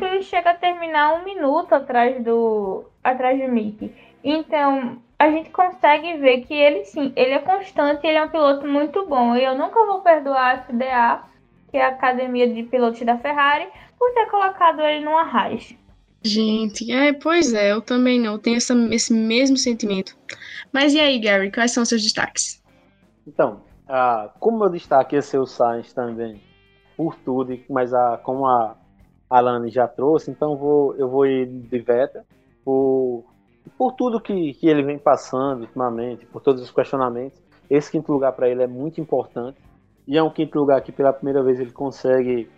ele chega a terminar um minuto atrás do atrás do Mick. Então, a gente consegue ver que ele sim, ele é constante, ele é um piloto muito bom. E eu nunca vou perdoar a FDA, que é a academia de pilotos da Ferrari, por ter colocado ele no Arras. Gente, é, pois é, eu também não, tenho essa, esse mesmo sentimento. Mas e aí, Gary, quais são os seus destaques? Então, ah, como meu destaque ia ser Sainz também, por tudo, mas a, como a Alane já trouxe, então vou, eu vou ir de Vettel, por, por tudo que, que ele vem passando ultimamente, por todos os questionamentos. Esse quinto lugar para ele é muito importante, e é um quinto lugar que pela primeira vez ele consegue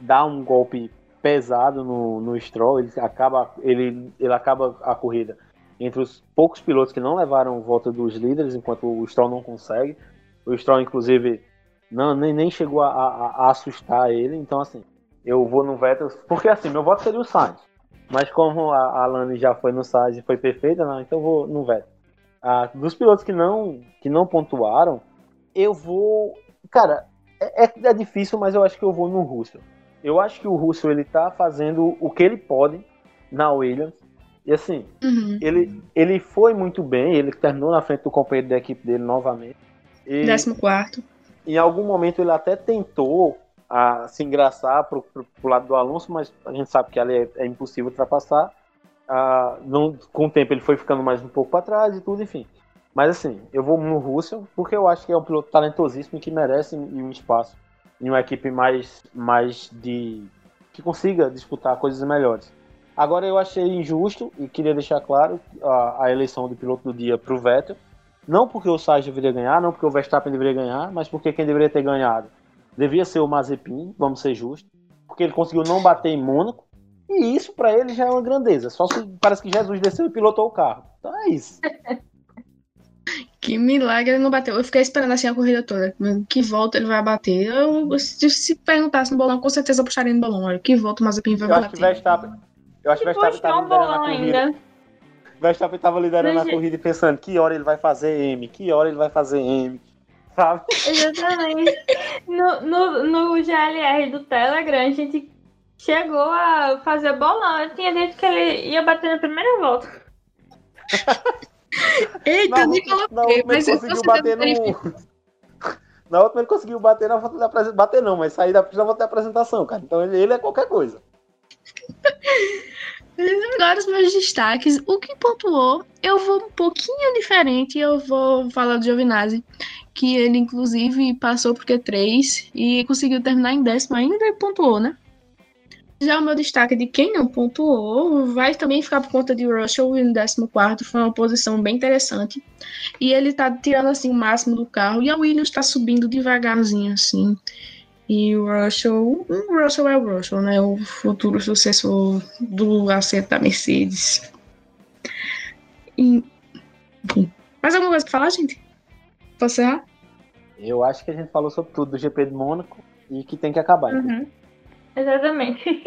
dar um golpe pesado no, no Stroll, ele acaba, ele, ele acaba a corrida entre os poucos pilotos que não levaram volta dos líderes, enquanto o Stroll não consegue. O Stroll, inclusive, não, nem, nem chegou a, a, a assustar ele. Então, assim, eu vou no Vettel, porque assim, meu voto seria o Sainz. Mas como a, a Lani já foi no Sainz e foi perfeita, né, então eu vou no Vettel. Ah, dos pilotos que não, que não pontuaram, eu vou. Cara, é, é, é difícil, mas eu acho que eu vou no Russell. Eu acho que o Russell ele tá fazendo o que ele pode na Williams. E assim, uhum. ele, ele foi muito bem, ele terminou na frente do companheiro da equipe dele novamente. E, 14. Em algum momento ele até tentou a, se engraçar pro, pro, pro, lado do Alonso, mas a gente sabe que ali é, é impossível ultrapassar. Ah, não, com o tempo ele foi ficando mais um pouco para trás e tudo, enfim. Mas assim, eu vou no Russell porque eu acho que é um piloto talentosíssimo que merece um espaço em uma equipe mais, mais de. que consiga disputar coisas melhores. Agora eu achei injusto e queria deixar claro a, a eleição do piloto do dia para o Vettel. Não porque o Sainz deveria ganhar, não porque o Verstappen deveria ganhar, mas porque quem deveria ter ganhado devia ser o Mazepin, vamos ser justos, porque ele conseguiu não bater em Mônaco. E isso para ele já é uma grandeza. Só se parece que Jesus desceu e pilotou o carro. Então é isso. [LAUGHS] Que milagre ele não bateu. Eu fiquei esperando assim a corrida toda. Que volta ele vai bater. Eu, se, se perguntasse no bolão, com certeza eu puxaria no bolão. Olha, que volta o Mazepin vai eu bater. Acho que Verstappen, eu acho que Verstappen tava liderando a corrida. Ainda. Verstappen tava liderando a corrida e pensando que hora ele vai fazer M, que hora ele vai fazer M. Sabe? Exatamente. no, no, no GLR do Telegram, a gente chegou a fazer bolão. Eu tinha dito que ele ia bater na primeira volta. [LAUGHS] Eita, nem coloquei, mas ele conseguiu bater no. [LAUGHS] Na última ele conseguiu bater na foto da apresentação. Bater não, mas sair da volta da apresentação, cara. Então ele, ele é qualquer coisa. [LAUGHS] Agora os meus destaques. O que pontuou, eu vou um pouquinho diferente. Eu vou falar do Giovinazzi, que ele inclusive passou por Q3 e conseguiu terminar em décimo ainda pontuou, né? Já o meu destaque de quem não pontuou vai também ficar por conta de Russell em 14 foi uma posição bem interessante. E ele tá tirando assim o máximo do carro e a Williams está subindo devagarzinho assim. E o Russell, o Russell é o Russell, né? O futuro sucessor do assento da Mercedes. E, enfim. Mais alguma coisa pra falar, gente? Posso errar? Eu acho que a gente falou sobre tudo do GP de Mônaco e que tem que acabar. Uhum. Exatamente. [LAUGHS]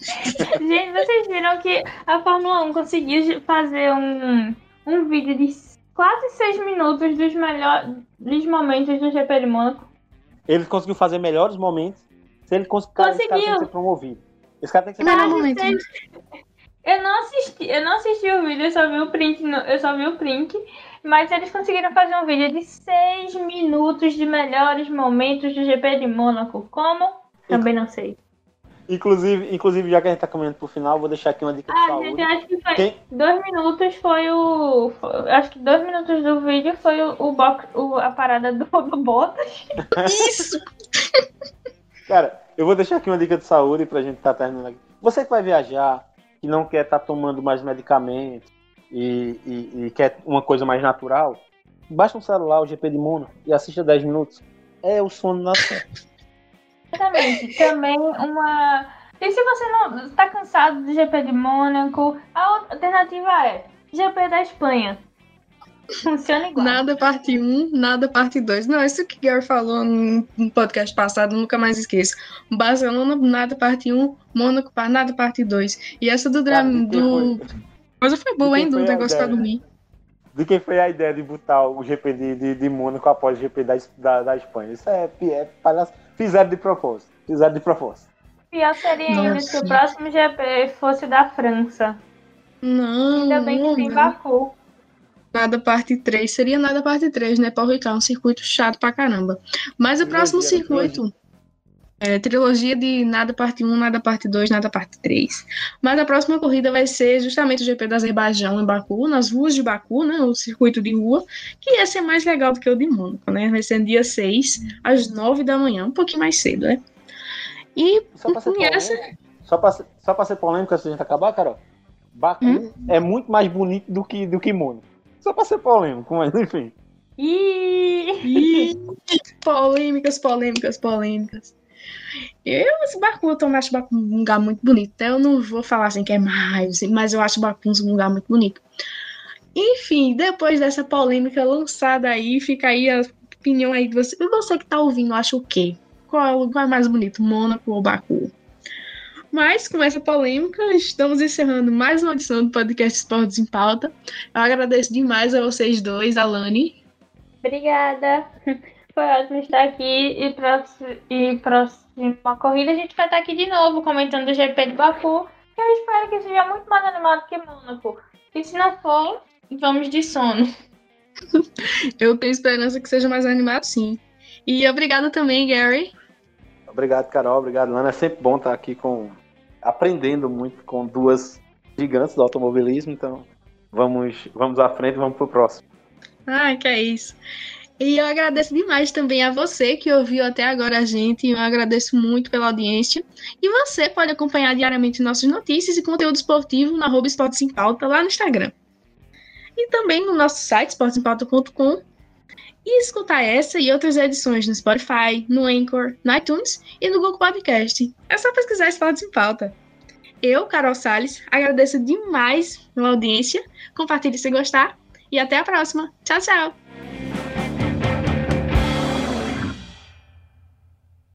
Gente, vocês viram que a Fórmula 1 conseguiu fazer um, um vídeo de quase seis minutos dos melhores momentos do GP de Mônaco. Ele conseguiu fazer melhores momentos. Se ele cons conseguiu. Esse cara tem que ser promovido. Esse cara tem que ser promovido. Eu não assisti, eu não assisti o vídeo, eu só vi o print, eu só vi o print, mas eles conseguiram fazer um vídeo de seis minutos de melhores momentos do GP de Mônaco. Como? Também não sei. Inclusive, inclusive, já que a gente tá caminhando pro final, vou deixar aqui uma dica ah, de saúde. Gente, acho que foi Quem... dois minutos foi o. Acho que dois minutos do vídeo foi o, o, box, o a parada do, do Bottas. Isso! Cara, eu vou deixar aqui uma dica de saúde pra gente tá terminando aqui. Você que vai viajar, que não quer estar tá tomando mais medicamentos e, e, e, quer uma coisa mais natural, baixa um celular, o GP de Mono, e assista 10 minutos é o sono na [LAUGHS] Exatamente. Também uma. E se você não está cansado do GP de Mônaco, a alternativa é GP da Espanha. Funciona igual. Nada parte 1, nada parte 2. Não, isso que o Gary falou no podcast passado, nunca mais esqueço. Barcelona, nada parte 1, Mônaco, nada parte 2. E essa do drama. do... Coisa foi boa, hein? Do negócio pra dormir. De quem foi a ideia de botar o GP de, de, de Mônaco após o GP da, da, da Espanha? Isso é, é palhaço. Fizeram de propósito. Fizeram de propósito. Pior seria ainda Nossa. se o próximo GP fosse da França. Não. Ainda bem que tem Baku. Nada parte 3. Seria nada parte 3, né? Paul Ricard, um circuito chato pra caramba. Mas o próximo circuito. É, trilogia de nada parte 1, nada parte 2, nada parte 3. Mas a próxima corrida vai ser justamente o GP do Azerbaijão em Baku, nas ruas de Baku, né? O circuito de rua, que ia ser mais legal do que o de Mônaco, né? Vai ser dia 6, às 9 da manhã, um pouquinho mais cedo, né? E só pra ser, essa... só pra, só pra ser polêmico antes a gente acabar, Carol. Baku hum? é muito mais bonito do que, do que Mônaco. Só pra ser polêmico, mas enfim. Ih, [LAUGHS] polêmicas, polêmicas, polêmicas. Eu, esse eu também acho Baku um lugar muito bonito. Eu não vou falar assim que é mais, mas eu acho Baku um lugar muito bonito. Enfim, depois dessa polêmica lançada aí, fica aí a opinião aí de você. E você que tá ouvindo, acha o quê? Qual é mais bonito, Mônaco ou Baku? Mas, com essa polêmica, estamos encerrando mais uma edição do podcast Esportes em Pauta. Eu agradeço demais a vocês dois, Alane. Obrigada. Foi ótimo estar aqui e, próximo, e próxima corrida a gente vai estar aqui de novo comentando o GP de Baku. Que eu espero que seja muito mais animado que Mônaco. E se não for, vamos de sono. [LAUGHS] eu tenho esperança que seja mais animado, sim. E obrigada também, Gary. Obrigado, Carol. Obrigado, Lana. É sempre bom estar aqui com aprendendo muito com duas gigantes do automobilismo. Então, vamos, vamos à frente, vamos pro próximo. Ai, que é isso. E eu agradeço demais também a você que ouviu até agora a gente. Eu agradeço muito pela audiência. E você pode acompanhar diariamente nossas notícias e conteúdo esportivo na arroba Esportes em Pauta lá no Instagram. E também no nosso site, esportesempauta.com, e escutar essa e outras edições no Spotify, no Anchor, no iTunes e no Google Podcast. É só pesquisar Esportes em Pauta. Eu, Carol Sales, agradeço demais pela audiência. Compartilhe se gostar e até a próxima. Tchau, tchau!